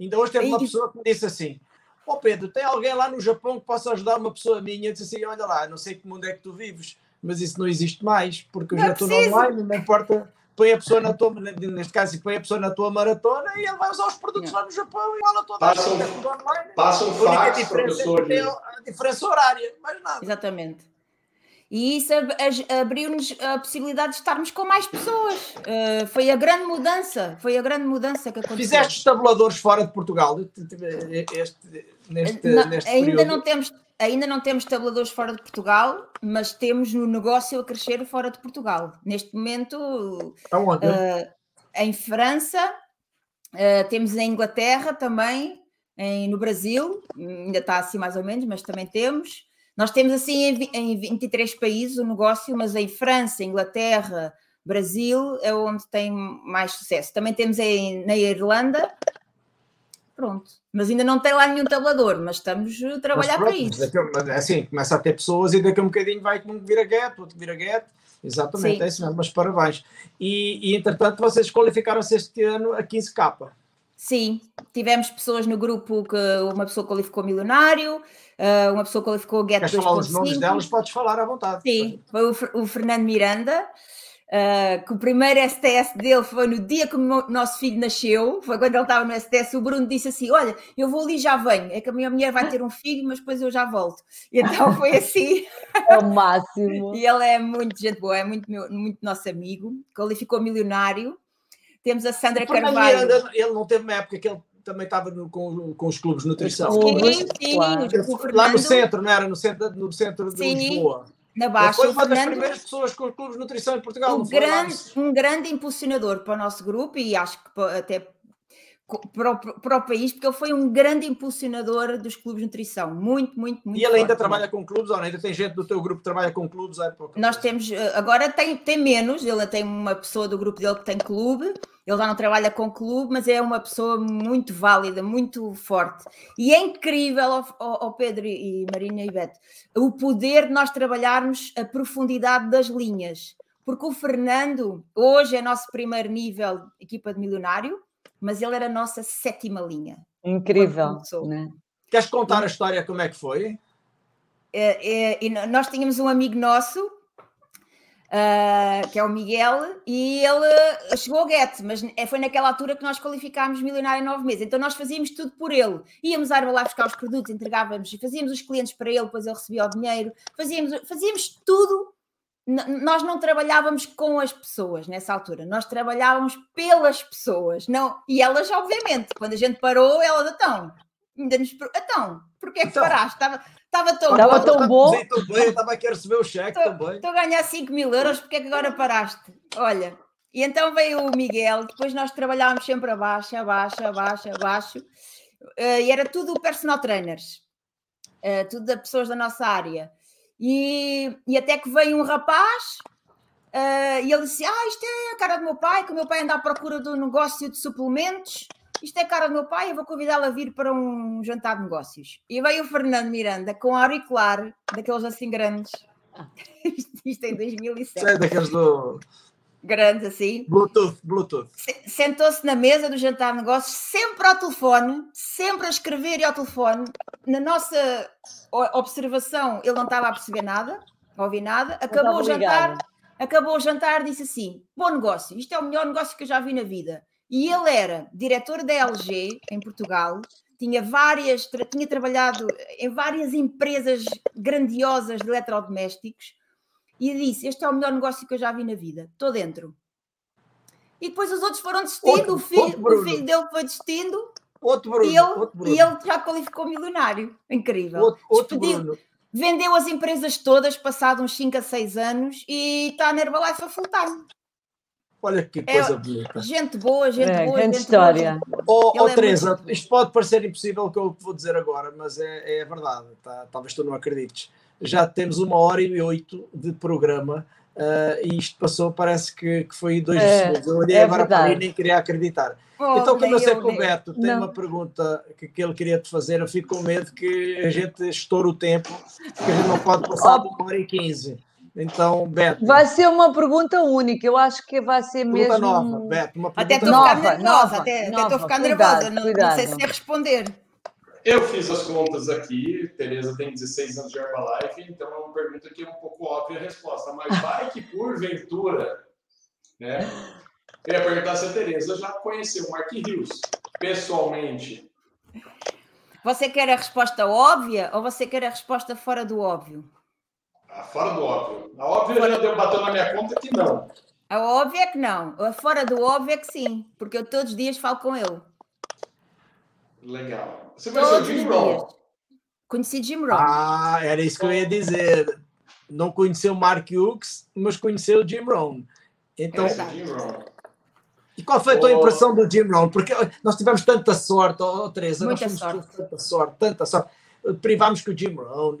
Speaker 1: Ainda hoje teve uma
Speaker 4: E-
Speaker 1: pessoa que me disse assim: Ó Pedro, tem alguém lá no Japão que possa ajudar uma pessoa minha? Eu disse assim: Olha lá, não sei que mundo é que tu vives, mas isso não existe mais, porque eu
Speaker 4: Não
Speaker 1: já
Speaker 4: é
Speaker 1: estou
Speaker 4: preciso.
Speaker 1: online, não importa. Põe a pessoa na tua, neste caso, põe a pessoa na tua maratona e ele vai usar os produtos lá no Japão e fala toda a
Speaker 2: Passa
Speaker 1: gente, é online.
Speaker 2: Passa um
Speaker 1: A
Speaker 2: fax,
Speaker 1: diferença é
Speaker 2: professor.
Speaker 1: tem a diferença horária, mais nada.
Speaker 4: Exatamente. E isso abriu-nos a possibilidade de estarmos com mais pessoas. Uh, foi a grande mudança. Foi a grande mudança que aconteceu.
Speaker 1: Fizeste os tabuladores fora de Portugal este, neste,
Speaker 4: Não,
Speaker 1: neste
Speaker 4: ainda,
Speaker 1: período?
Speaker 4: não temos, ainda não temos tabuladores fora de Portugal, mas temos no negócio a crescer fora de Portugal. Neste momento,
Speaker 1: Aonde?
Speaker 4: uh, em França, uh, temos em Inglaterra também, em- no Brasil, ainda está assim mais ou menos, mas também temos. Nós temos assim em 23 países o negócio, mas em França, Inglaterra, Brasil é onde tem mais sucesso. Também temos em, na Irlanda. Pronto. Mas ainda não tem lá nenhum tabulador, mas estamos a trabalhar para isso.
Speaker 1: daqui assim, começa a ter pessoas e daqui a um bocadinho vai um vir a gueto, outro vir a gueto. Exatamente,
Speaker 4: Sim.
Speaker 1: é isso mesmo, mas parabéns. E, e entretanto, vocês qualificaram-se este ano a 15K.
Speaker 4: Sim, tivemos pessoas no grupo que uma pessoa qualificou milionário, ah, uma pessoa qualificou Get
Speaker 1: Queres falar os nomes
Speaker 4: 2.5.
Speaker 1: delas? Podes falar à vontade.
Speaker 4: Sim, foi o Fernando Miranda, ah, que o primeiro STS dele foi no dia que o mo- nosso filho nasceu, foi quando ele estava no STS, o Bruno disse assim, olha, eu vou ali e já venho, é que a minha mulher vai ter um filho, mas depois eu já volto. E então foi assim,
Speaker 5: É o máximo.
Speaker 4: e ele é muito gente boa, é muito, meu- muito nosso amigo, qualificou milionário. Temos a Sandra Carvalho.
Speaker 1: Miranda, ele não teve uma época que ele também estava no- com, com os clubes de nutrição.
Speaker 4: Sim, sim,
Speaker 5: Claro.
Speaker 1: Lá no centro, não era? No centro, no centro de
Speaker 4: Sim,
Speaker 1: Lisboa.
Speaker 4: Na
Speaker 1: Ele
Speaker 4: Baixa,
Speaker 1: foi uma das
Speaker 4: Fernando,
Speaker 1: primeiras pessoas com os clubes de nutrição em Portugal.
Speaker 4: um grande, um grande impulsionador para o nosso grupo e acho que até para o, para o país, porque ele foi um grande impulsionador dos clubes de nutrição. Muito, muito, muito
Speaker 1: E ele ainda
Speaker 4: forte.
Speaker 1: trabalha com clubes, ou ainda tem gente do teu grupo que trabalha com clubes? É
Speaker 4: Nós temos, eh, agora tem, tem menos, ele tem uma pessoa do grupo dele que tem clube, ele já não trabalha com clube, mas é uma pessoa muito válida, muito forte. E é incrível, ó- ó Pedro e Marinha e Beto, o poder de nós trabalharmos a profundidade das linhas. Porque o Fernando, hoje é nosso primeiro nível de equipa de milionário, mas ele era a nossa sétima linha.
Speaker 5: Incrível. Né?
Speaker 1: Queres contar a história como é que foi?
Speaker 4: É, é, e nós tínhamos um amigo nosso, ah, que é o Miguel, e ele chegou ao Get, mas é- foi naquela altura que nós qualificámos milionário em nove meses. Então nós fazíamos tudo por ele. Íamos à Herbalife buscar os produtos, entregávamos, fazíamos os clientes para ele, depois ele recebia o dinheiro, fazíamos, fazíamos tudo. Nós não trabalhávamos com as pessoas nessa altura, nós trabalhávamos pelas pessoas, não, e elas, obviamente, quando a gente parou, elas então, ainda nos então, porquê é que
Speaker 1: Então.
Speaker 4: paraste? Estava, estava tão
Speaker 5: Estava
Speaker 4: bom.
Speaker 5: tão bom.
Speaker 1: Tão bem, eu estava aqui a receber o cheque também.
Speaker 4: Estou a ganhar 5 mil euros, porque é que agora paraste? Olha, e então veio o Miguel, depois nós trabalhávamos sempre abaixo, abaixo, abaixo, abaixo, eh, e era tudo personal trainers, eh, tudo de pessoas da nossa área. E, e até que veio um rapaz eh, e ele disse: Ah, isto é a cara do meu pai, que o meu pai anda à procura do negócio de suplementos. Isto é a cara do meu pai, eu vou convidá-lo a vir para um jantar de negócios. E veio o Fernando Miranda com auricular, daqueles assim grandes. Isto, isto em 2007.
Speaker 1: Sei daqueles do
Speaker 4: Grandes assim.
Speaker 1: Bluetooth, Bluetooth.
Speaker 4: Se- Sentou-se na mesa do jantar de negócios, sempre ao telefone, sempre a escrever e ao telefone. Na nossa observação, ele não estava a perceber nada, a ouvir nada. Acabou o jantar, acabou o jantar, disse assim: bom negócio, isto é o melhor negócio que eu já vi na vida. E ele era diretor da LG em Portugal, tinha várias, tinha trabalhado em várias empresas grandiosas de eletrodomésticos e disse: Este é o melhor negócio que eu já vi na vida, estou dentro. E depois os outros foram desistindo,
Speaker 1: Outro-
Speaker 4: o, filho,
Speaker 1: outro
Speaker 4: o filho dele foi desistindo
Speaker 1: Outro Bruno.
Speaker 4: e ele,
Speaker 1: outro Bruno.
Speaker 4: e ele já qualificou milionário. Incrível.
Speaker 1: outro, outro Bruno.
Speaker 4: Vendeu as empresas todas, passado uns 5 a 6 anos, e está na Herbalife a full time.
Speaker 1: Olha que
Speaker 4: É-
Speaker 1: coisa bonita.
Speaker 4: Gente boa, gente
Speaker 5: É,
Speaker 4: boa.
Speaker 5: grande
Speaker 4: gente boa,
Speaker 5: história.
Speaker 4: boa.
Speaker 1: Oh, oh
Speaker 4: é
Speaker 1: Teresa,
Speaker 4: muito-
Speaker 1: isto pode parecer impossível o que eu vou dizer agora, mas é, é verdade. Tá? Talvez tu não acredites. Já temos uma hora e oito de programa ah, e isto passou, parece que, que foi dois
Speaker 5: É,
Speaker 1: segundos. Eu olhei
Speaker 5: é
Speaker 1: agora para ali e
Speaker 5: verdade.
Speaker 1: nem queria acreditar.
Speaker 4: Oh,
Speaker 1: então, como eu sei que o Beto tem
Speaker 5: Não.
Speaker 1: uma pergunta que, que ele queria te fazer, eu fico com medo que a gente estoure o tempo, porque a gente não pode passar de uma hora e quinze. Então, Beto,
Speaker 5: Vai ser uma pergunta única. Eu acho que vai ser
Speaker 1: pergunta
Speaker 5: mesmo.
Speaker 1: nova. Beto, uma
Speaker 4: Até
Speaker 1: pergunta
Speaker 4: estou a
Speaker 1: nova.
Speaker 4: ficar
Speaker 5: Nova,
Speaker 4: nervosa,
Speaker 5: nova,
Speaker 4: até, até estou a ficar
Speaker 5: Cuidado,
Speaker 4: nervosa. Não, não sei
Speaker 5: cuidado.
Speaker 4: se sei responder.
Speaker 2: Eu fiz as contas aqui, Tereza tem 16 anos de Herbalife, então é uma pergunta que é um pouco óbvia a resposta, mas vai que porventura, né? Eu ia perguntar se a Tereza já conheceu o Mark Hughes pessoalmente.
Speaker 4: Você quer a resposta óbvia ou você quer a resposta fora do óbvio?
Speaker 2: Ah, Fora do óbvio. A óbvia já deu bateu na minha conta que não.
Speaker 4: A óbvia é que não. A fora do óbvio é que sim. Porque eu todos os dias falo com ele.
Speaker 2: Legal. Você conheceu Jim. Rohn?
Speaker 4: Conheci Jim Rohn.
Speaker 1: Ah, era isso que eu ia dizer. Não conheceu Mark Hughes, mas conheceu Jim Rohn. Então,
Speaker 2: o Jim Rohn.
Speaker 1: e qual foi a tua
Speaker 2: Oh.
Speaker 1: impressão do Jim Rohn? Porque nós tivemos tanta sorte, oh, Teresa, nós
Speaker 4: Muita
Speaker 1: tivemos
Speaker 4: sorte.
Speaker 1: tanta sorte, tanta sorte. Privámos com o Jim Rohn,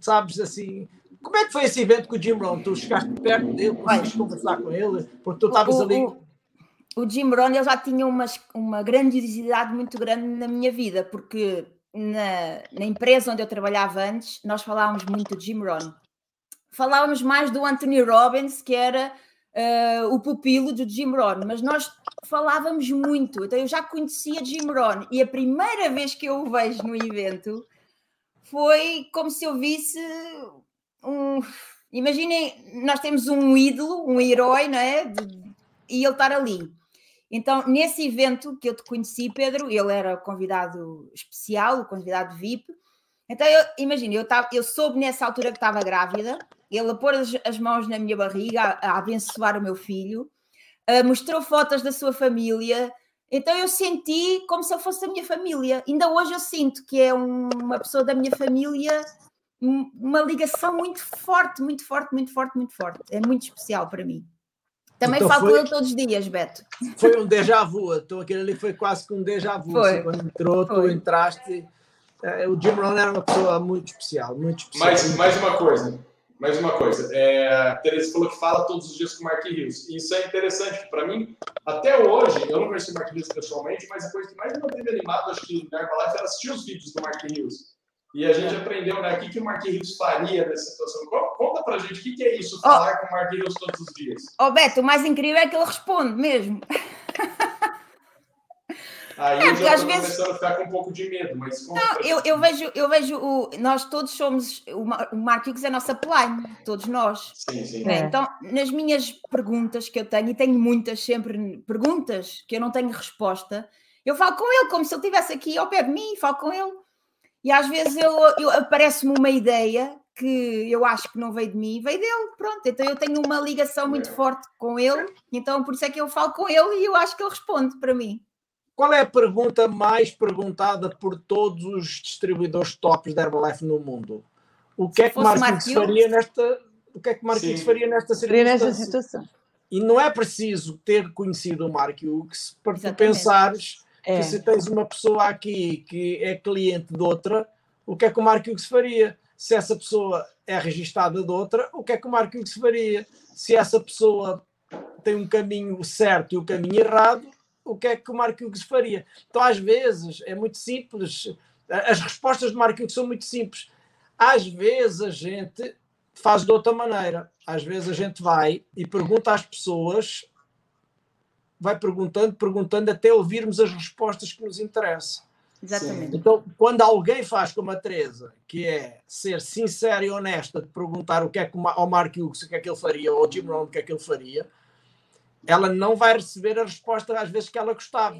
Speaker 1: sabes, assim... Como é que foi esse evento com o Jim Rohn? Tu chegaste perto dele, conseguiste conversar com ele? Porque tu estavas ali...
Speaker 4: o- o Jim Rohn ele já tinha uma, uma grandiosidade muito grande na minha vida, porque na, na empresa onde eu trabalhava antes, nós falávamos muito de Jim Rohn. Falávamos mais do Anthony Robbins, que era eh, o pupilo do Jim Rohn, mas nós falávamos muito. Então eu já conhecia Jim Rohn e a primeira vez que eu o vejo no evento foi como se eu visse um. Imaginem, nós temos um ídolo, um herói, não é? De- e ele estar ali. Então, nesse evento que eu te conheci, Pedro, ele era convidado especial, o convidado VIP. Então, imagina, eu, tava, eu soube nessa altura que estava grávida, ele a pôr as, as mãos na minha barriga, a, a abençoar o meu filho, ah, mostrou fotos da sua família. Então, eu senti como se eu fosse da minha família. Ainda hoje eu sinto que é um- uma pessoa da minha família, uma ligação muito forte, muito forte, muito forte, muito forte. É muito especial para mim. Também
Speaker 1: Então
Speaker 4: falo
Speaker 1: foi-
Speaker 4: com ele todos os dias, Beto.
Speaker 1: Foi um déjà vu. Então, aquele ali foi quase que um déjà vu.
Speaker 4: Foi.
Speaker 1: Quando entrou, tu
Speaker 4: Foi.
Speaker 1: entraste... eh, O Jim Rohn era uma pessoa muito especial, muito especial.
Speaker 2: Mais, mais uma coisa. Mais uma coisa. É, a Tereza falou que fala todos os dias com o Mark Hughes. E Isso é interessante para mim. Até hoje, eu não conheci o Mark Hughes pessoalmente, mas a coisa que mais me manteve animado, acho que na Herbalife, era assistir os vídeos do Mark Hughes. E a gente aprendeu, né, o que, que o Mark Hughes faria nessa situação. Co- Conta pra gente o que, que é isso, falar com o Mark Hughes todos os dias.
Speaker 4: Ó Beto, o mais incrível é que ele responde mesmo.
Speaker 2: Aí
Speaker 4: É,
Speaker 2: eu já
Speaker 4: às
Speaker 2: tô
Speaker 4: vezes-
Speaker 2: começando a ficar com um pouco de medo, mas como
Speaker 4: Não, eu, eu vejo, eu vejo o, nós todos somos, o, Ma- o Mark Hughes é a nossa upline, todos nós.
Speaker 2: Sim, sim.
Speaker 5: É.
Speaker 4: Então, nas minhas perguntas que eu tenho, e tenho muitas sempre perguntas que eu não tenho resposta, eu falo com ele como se ele estivesse aqui ao pé de mim, falo com ele. E às vezes eu, eu- aparece-me uma ideia que eu acho que não veio de mim, veio dele, pronto. Então eu tenho uma ligação muito forte com ele, então por isso é que eu falo com ele e eu acho que ele responde para mim.
Speaker 1: Qual é a pergunta mais perguntada por todos os distribuidores tops da Herbalife no mundo? O que é que Hughes? faria nesta o que é que Mark
Speaker 2: Sim.
Speaker 1: Faria nesta circunstância?
Speaker 5: situação.
Speaker 1: E não é preciso ter conhecido o Mark Hughes para tu
Speaker 4: Exatamente.
Speaker 1: pensares
Speaker 5: É.
Speaker 1: que se tens uma pessoa aqui que é cliente de outra, o que é que o Mark Hughes faria? Se essa pessoa é registada de outra, o que é que o Mark Hughes faria? Se essa pessoa tem um caminho certo e um caminho errado, o que é que o Mark Hughes faria? Então, às vezes, é muito simples. As respostas do Mark Hughes são muito simples. Às vezes, a gente faz de outra maneira. Às vezes, a gente vai e pergunta às pessoas vai perguntando, perguntando até ouvirmos as respostas que nos interessam.
Speaker 4: Exatamente.
Speaker 1: Então, quando alguém faz como a Teresa, que é ser sincera e honesta de perguntar o que é que o ao Mark Hughes o que é que ele faria, ou ao Jim Rohn o que é que ele faria, ela não vai receber a resposta às vezes que ela gostava.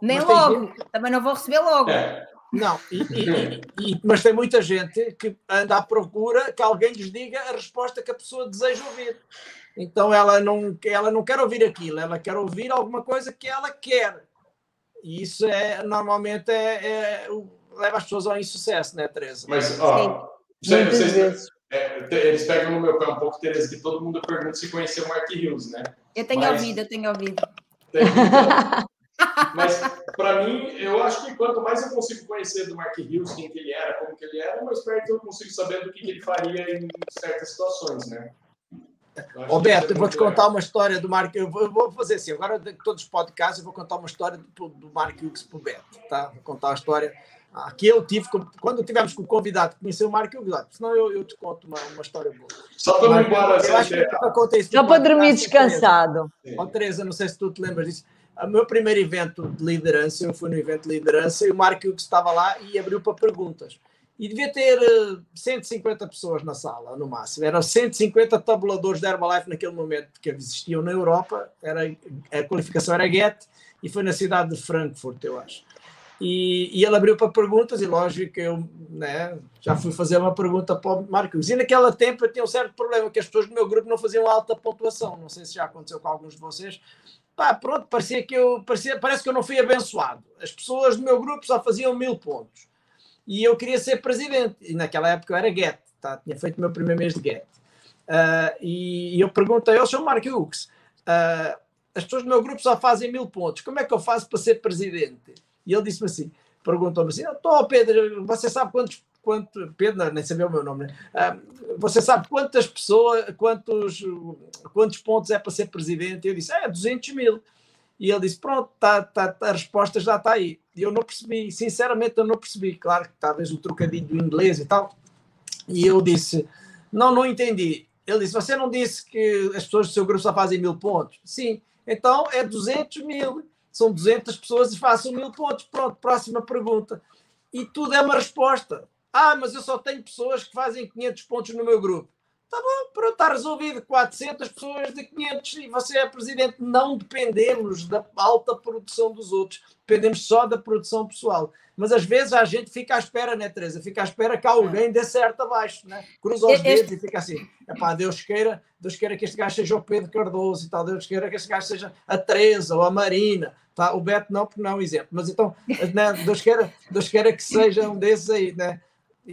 Speaker 4: Nem
Speaker 1: Mas
Speaker 4: logo, também não vou receber logo.
Speaker 2: É,
Speaker 1: Não, e- e- e- mas tem muita gente que anda à procura que alguém lhes diga a resposta que a pessoa deseja ouvir. Então ela não, ela não quer ouvir aquilo, ela quer ouvir alguma coisa que ela quer. E isso é normalmente é, é leva as pessoas ao insucesso, né, Teresa?
Speaker 2: mas, ó, vocês,
Speaker 5: Muitas
Speaker 2: vocês-
Speaker 5: vezes.
Speaker 2: é, eles pegam no meu pé um pouco, Tereza, que todo mundo pergunta se conheceu o Mark Hughes, né?
Speaker 4: Eu tenho
Speaker 2: Mas-
Speaker 4: ouvido, eu tenho ouvido.
Speaker 2: Tem- então, Mas, para mim, eu acho que quanto mais eu consigo conhecer do Mark Hughes, quem que ele era, como que ele era, mais perto eu consigo saber do que, que ele faria em certas situações, né? Eu que
Speaker 1: Roberto,
Speaker 2: é
Speaker 1: eu vou te contar uma história do Mark. Eu vou, eu vou fazer assim, agora todos os podcasts, eu vou contar uma história do, do Mark Hughes para o Beto, tá? Vou contar a história. Aqui eu tive, quando tivemos com o convidado que conheceu o Mark Hughes, olha, senão eu, eu te conto uma, uma história boa.
Speaker 2: Só para não ir embora
Speaker 1: eu acho que eu contei isso
Speaker 5: Só para dormir descansado.
Speaker 1: Ó, Teresa, não sei se tu te lembras disso. O meu primeiro evento de liderança, eu fui no evento de liderança e o Mark Hughes estava lá e abriu para perguntas. E devia ter eh, 150 pessoas na sala, no máximo. Eram 150 tabuladores da Herbalife naquele momento que existiam na Europa. Era, a qualificação era GET e foi na cidade de Frankfurt, eu acho. E, e ele abriu para perguntas, e lógico que eu né, já fui fazer uma pergunta para o Hughes. E naquele tempo eu tinha um certo problema, que as pessoas do meu grupo não faziam alta pontuação. Não sei se já aconteceu com alguns de vocês. Pá, pronto, parecia que eu, parecia, parece que eu não fui abençoado. As pessoas do meu grupo só faziam mil pontos. E eu queria ser presidente. E naquela época eu era GET, tá? tinha feito o meu primeiro mês de GET. Ah, e, e eu perguntei ao Sr. Mark Hughes, ah, as pessoas do meu grupo só fazem mil pontos, como é que eu faço para ser presidente? E ele disse-me assim, perguntou-me assim, estou Pedro, você sabe quantos, quanto, Pedro, nem sabia o meu nome, né? Ah, você sabe quantas pessoas, quantos, quantos pontos é para ser presidente? Eu disse, é, 200 mil. E ele disse, pronto, tá, tá, a resposta já está aí. E eu não percebi, sinceramente eu não percebi, claro que talvez o trocadilho do inglês e tal. E eu disse, não, não entendi. Ele disse, você não disse que as pessoas do seu grupo só fazem mil pontos? Sim, então é 200 mil. São 200 pessoas e façam mil pontos. Pronto, próxima pergunta. E tudo é uma resposta. Ah, mas eu só tenho pessoas que fazem 500 pontos no meu grupo. Tá bom, pronto, está resolvido. 400 pessoas de 500 e você é presidente. Não dependemos da alta produção dos outros. Dependemos só da produção pessoal. Mas às vezes a gente fica à espera, né, Teresa? Fica à espera que alguém dê certo abaixo, né? Cruza os
Speaker 4: Este-
Speaker 1: dedos e fica assim. Epá, Deus queira, Deus queira que este gajo seja o Pedro Cardoso e tal. Deus queira que este gajo seja a Teresa ou a Marina. Tá? O Beto não, porque não é um exemplo. Mas então, né, Deus, queira, Deus queira que seja um desses aí, né?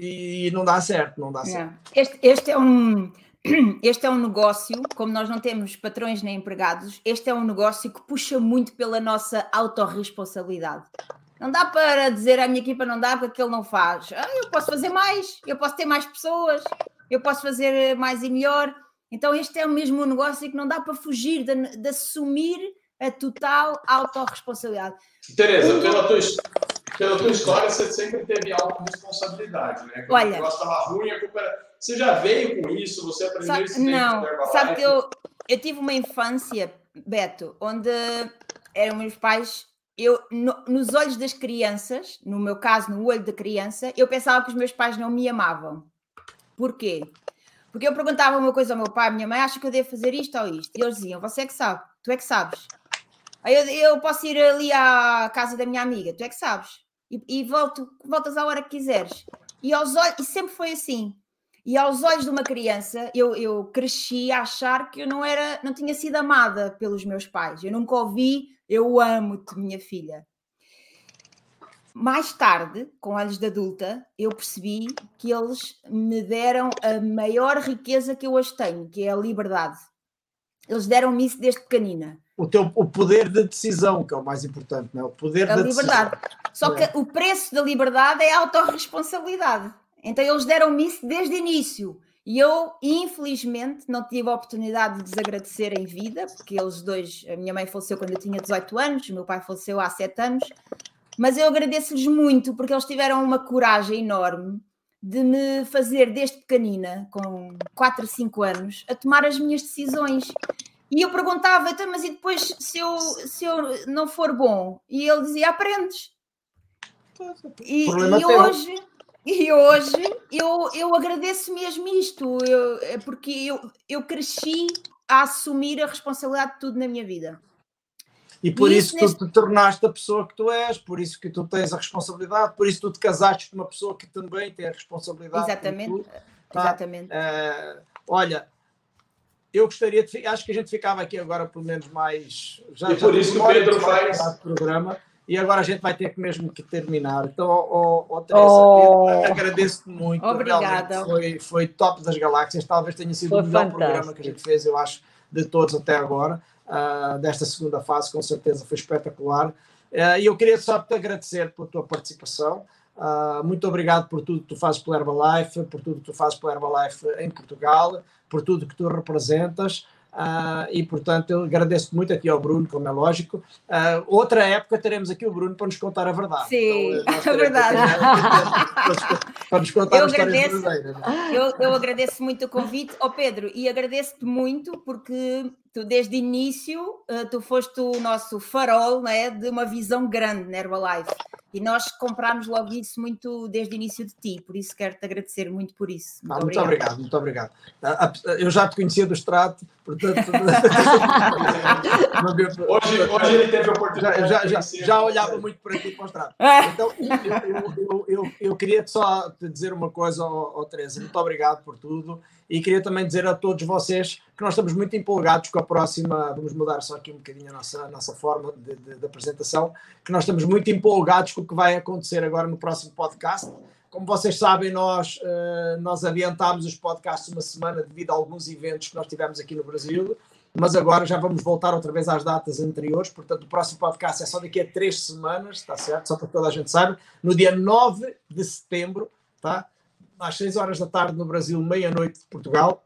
Speaker 1: E não dá certo, não dá certo.
Speaker 4: Não. Este, este é um este é um negócio, como nós não temos patrões nem empregados, este é um negócio que puxa muito pela nossa autorresponsabilidade. Não dá para dizer à minha equipa não dá porque aquele não faz. Ah, eu posso fazer mais, eu posso ter mais pessoas, eu posso fazer mais e melhor. Então este é o mesmo negócio que não dá para fugir de, de assumir a total autorresponsabilidade.
Speaker 2: Tereza, pela tua, pela tua história, você sempre teve autorresponsabilidade, né? Quando
Speaker 4: Olha.
Speaker 2: o negócio estava ruim, a culpa era... Você já veio com isso? Você aprendeu
Speaker 4: Sabe-
Speaker 2: isso
Speaker 4: não, sabe que eu, eu tive uma infância, Beto, onde eram meus pais eu, no- nos olhos das crianças, no meu caso, no olho da criança, eu pensava que os meus pais não me amavam. Porquê? Porque eu perguntava uma coisa ao meu pai, à minha mãe, acha que eu devo fazer isto ou isto? E eles diziam, você é que sabe, tu é que sabes. Aí eu, eu posso ir ali à casa da minha amiga, tu é que sabes. E, e volto, voltas à hora que quiseres. E aos olhos, e sempre foi assim. E aos olhos de uma criança, eu, eu cresci a achar que eu não era, não tinha sido amada pelos meus pais. Eu nunca ouvi, eu amo-te, minha filha. Mais tarde, com olhos de adulta, eu percebi que eles me deram a maior riqueza que eu hoje tenho, que é a liberdade. Eles deram-me isso desde pequenina.
Speaker 1: O, teu, o poder de decisão, que é o mais importante, não é? O poder
Speaker 4: A
Speaker 1: da
Speaker 4: liberdade.
Speaker 1: decisão.
Speaker 4: Só que o preço da liberdade é a autorresponsabilidade. Então eles deram-me isso desde o início. E eu, infelizmente, não tive a oportunidade de desagradecer em vida, porque eles dois, a minha mãe faleceu quando eu tinha 18 anos, o meu pai faleceu há 7 anos, mas eu agradeço-lhes muito porque eles tiveram uma coragem enorme de me fazer desde pequenina, com 4 ou 5 anos, a tomar as minhas decisões. E eu perguntava, então, mas e depois se eu, se eu não for bom? E ele dizia, aprendes. E, e
Speaker 1: teu.
Speaker 4: hoje, e hoje eu, eu agradeço mesmo isto, eu, é porque eu, eu cresci a assumir a responsabilidade de tudo na minha vida.
Speaker 1: E por
Speaker 4: E
Speaker 1: isso
Speaker 4: isso
Speaker 1: tu te tornaste a pessoa que tu és, por isso que tu tens a responsabilidade, por isso tu te casaste com uma pessoa que também tem a responsabilidade.
Speaker 4: Exatamente.
Speaker 1: tu. Tá.
Speaker 4: Exatamente.
Speaker 1: Eh, olha, eu gostaria de. Acho que a gente ficava aqui agora pelo menos mais. Já,
Speaker 2: E por
Speaker 1: já
Speaker 2: isso que o Pedro faz-
Speaker 1: programa. E agora a gente vai ter que mesmo que terminar. Então, ó, ó, Teresa,
Speaker 5: Oh.
Speaker 1: agradeço-te muito.
Speaker 4: Obrigada.
Speaker 1: Realmente Foi, foi top das galáxias. Talvez tenha sido
Speaker 5: Foi
Speaker 1: o melhor
Speaker 5: fantástico.
Speaker 1: programa que a gente fez, eu acho, de todos até agora. Ah, desta segunda fase, com certeza foi espetacular. Ah, E eu queria só te agradecer pela tua participação. Ah, muito obrigado por tudo que tu fazes pela Herbalife, por tudo que tu fazes pela Herbalife em Portugal, por tudo que tu representas. Ah, e portanto, eu agradeço muito aqui ao Bruno, como é lógico. Ah, outra época teremos aqui o Bruno para nos contar a verdade.
Speaker 4: Sim,
Speaker 1: Então,
Speaker 4: é
Speaker 1: teremos
Speaker 4: verdade.
Speaker 1: para nos- contar
Speaker 4: Eu
Speaker 1: histórias
Speaker 4: agradeço.
Speaker 1: é?
Speaker 4: Eu, eu agradeço muito o convite, ó Pedro, e agradeço-te muito porque tu desde o início eh, tu foste o nosso farol né, de uma visão grande na Herbalife e nós comprámos logo isso muito desde o início de ti, por isso quero-te agradecer muito por isso.
Speaker 1: Ah, muito obrigado, muito obrigado. Ah, ah, Eu já te conhecia do extrato, portanto.
Speaker 2: Hoje, hoje ele teve a oportunidade
Speaker 1: já, já, já olhava muito por aqui para o extrato.
Speaker 4: Ah,
Speaker 1: Então, eu, eu, eu, eu, queria só te dizer uma coisa, ó, ó, Teresa, muito obrigado por tudo. E queria também dizer a todos vocês que nós estamos muito empolgados com a próxima. Vamos mudar só aqui um bocadinho a nossa, a nossa forma de, de- de apresentação. Que nós estamos muito empolgados com o que vai acontecer agora no próximo podcast. Como vocês sabem, nós, eh, nós adiantámos os podcasts uma semana devido a alguns eventos que nós tivemos aqui no Brasil, mas agora já vamos voltar outra vez às datas anteriores. Portanto, o próximo podcast é só daqui a três semanas, está certo? Só para toda a gente saiba. No dia 9 de setembro, tá? Às 6 horas da tarde no Brasil, meia-noite de Portugal.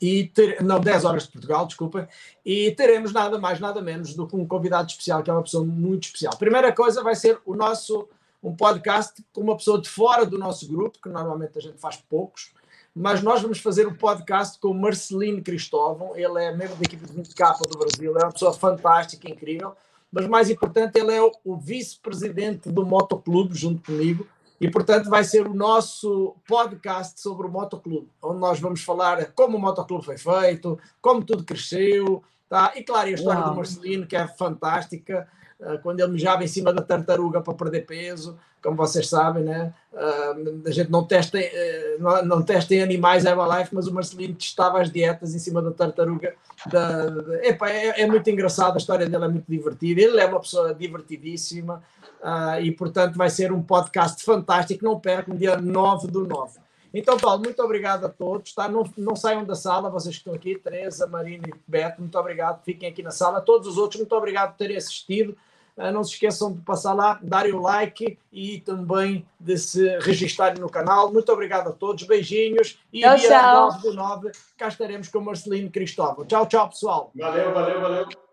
Speaker 1: E ter, não, 10 horas de Portugal, desculpa. E teremos nada mais, nada menos do que um convidado especial, que é uma pessoa muito especial. Primeira coisa vai ser o nosso um podcast com uma pessoa de fora do nosso grupo, que normalmente a gente faz poucos, mas nós vamos fazer um podcast com o Marcelino Cristóvão. Ele é membro da equipe de 20K do Brasil, é uma pessoa fantástica, incrível. Mas mais importante, ele é o, o vice-presidente do Motoclube, junto comigo. E, portanto, vai ser o nosso podcast sobre o Motoclube, onde nós vamos falar como o Motoclube foi feito, como tudo cresceu, tá? e claro, a história
Speaker 5: Uau.
Speaker 1: do Marcelino, que é fantástica, ah, quando ele mijava em cima da tartaruga para perder peso, como vocês sabem, né? Ah, a gente não testa, eh, não, não testa em animais Herbalife, mas o Marcelino testava as dietas em cima da tartaruga. Da, epá, é, é muito engraçado, a história dele é muito divertida, ele é uma pessoa divertidíssima ah, e, portanto, vai ser um podcast fantástico. Não percam, dia 9 do 9. Então, Paulo, muito obrigado a todos. Tá? Não, não saiam da sala, vocês que estão aqui, Teresa, Marina e Beto, muito obrigado. Fiquem aqui na sala. Todos os outros, muito obrigado por terem assistido. Ah, não se esqueçam de passar lá, darem o like e também de se registarem no canal. Muito obrigado a todos, beijinhos. E
Speaker 5: Tchau,
Speaker 1: dia
Speaker 5: tchau.
Speaker 1: 9 do 9, cá estaremos com o Marcelino Cristóvão. Tchau, tchau, pessoal.
Speaker 2: Valeu, valeu, valeu.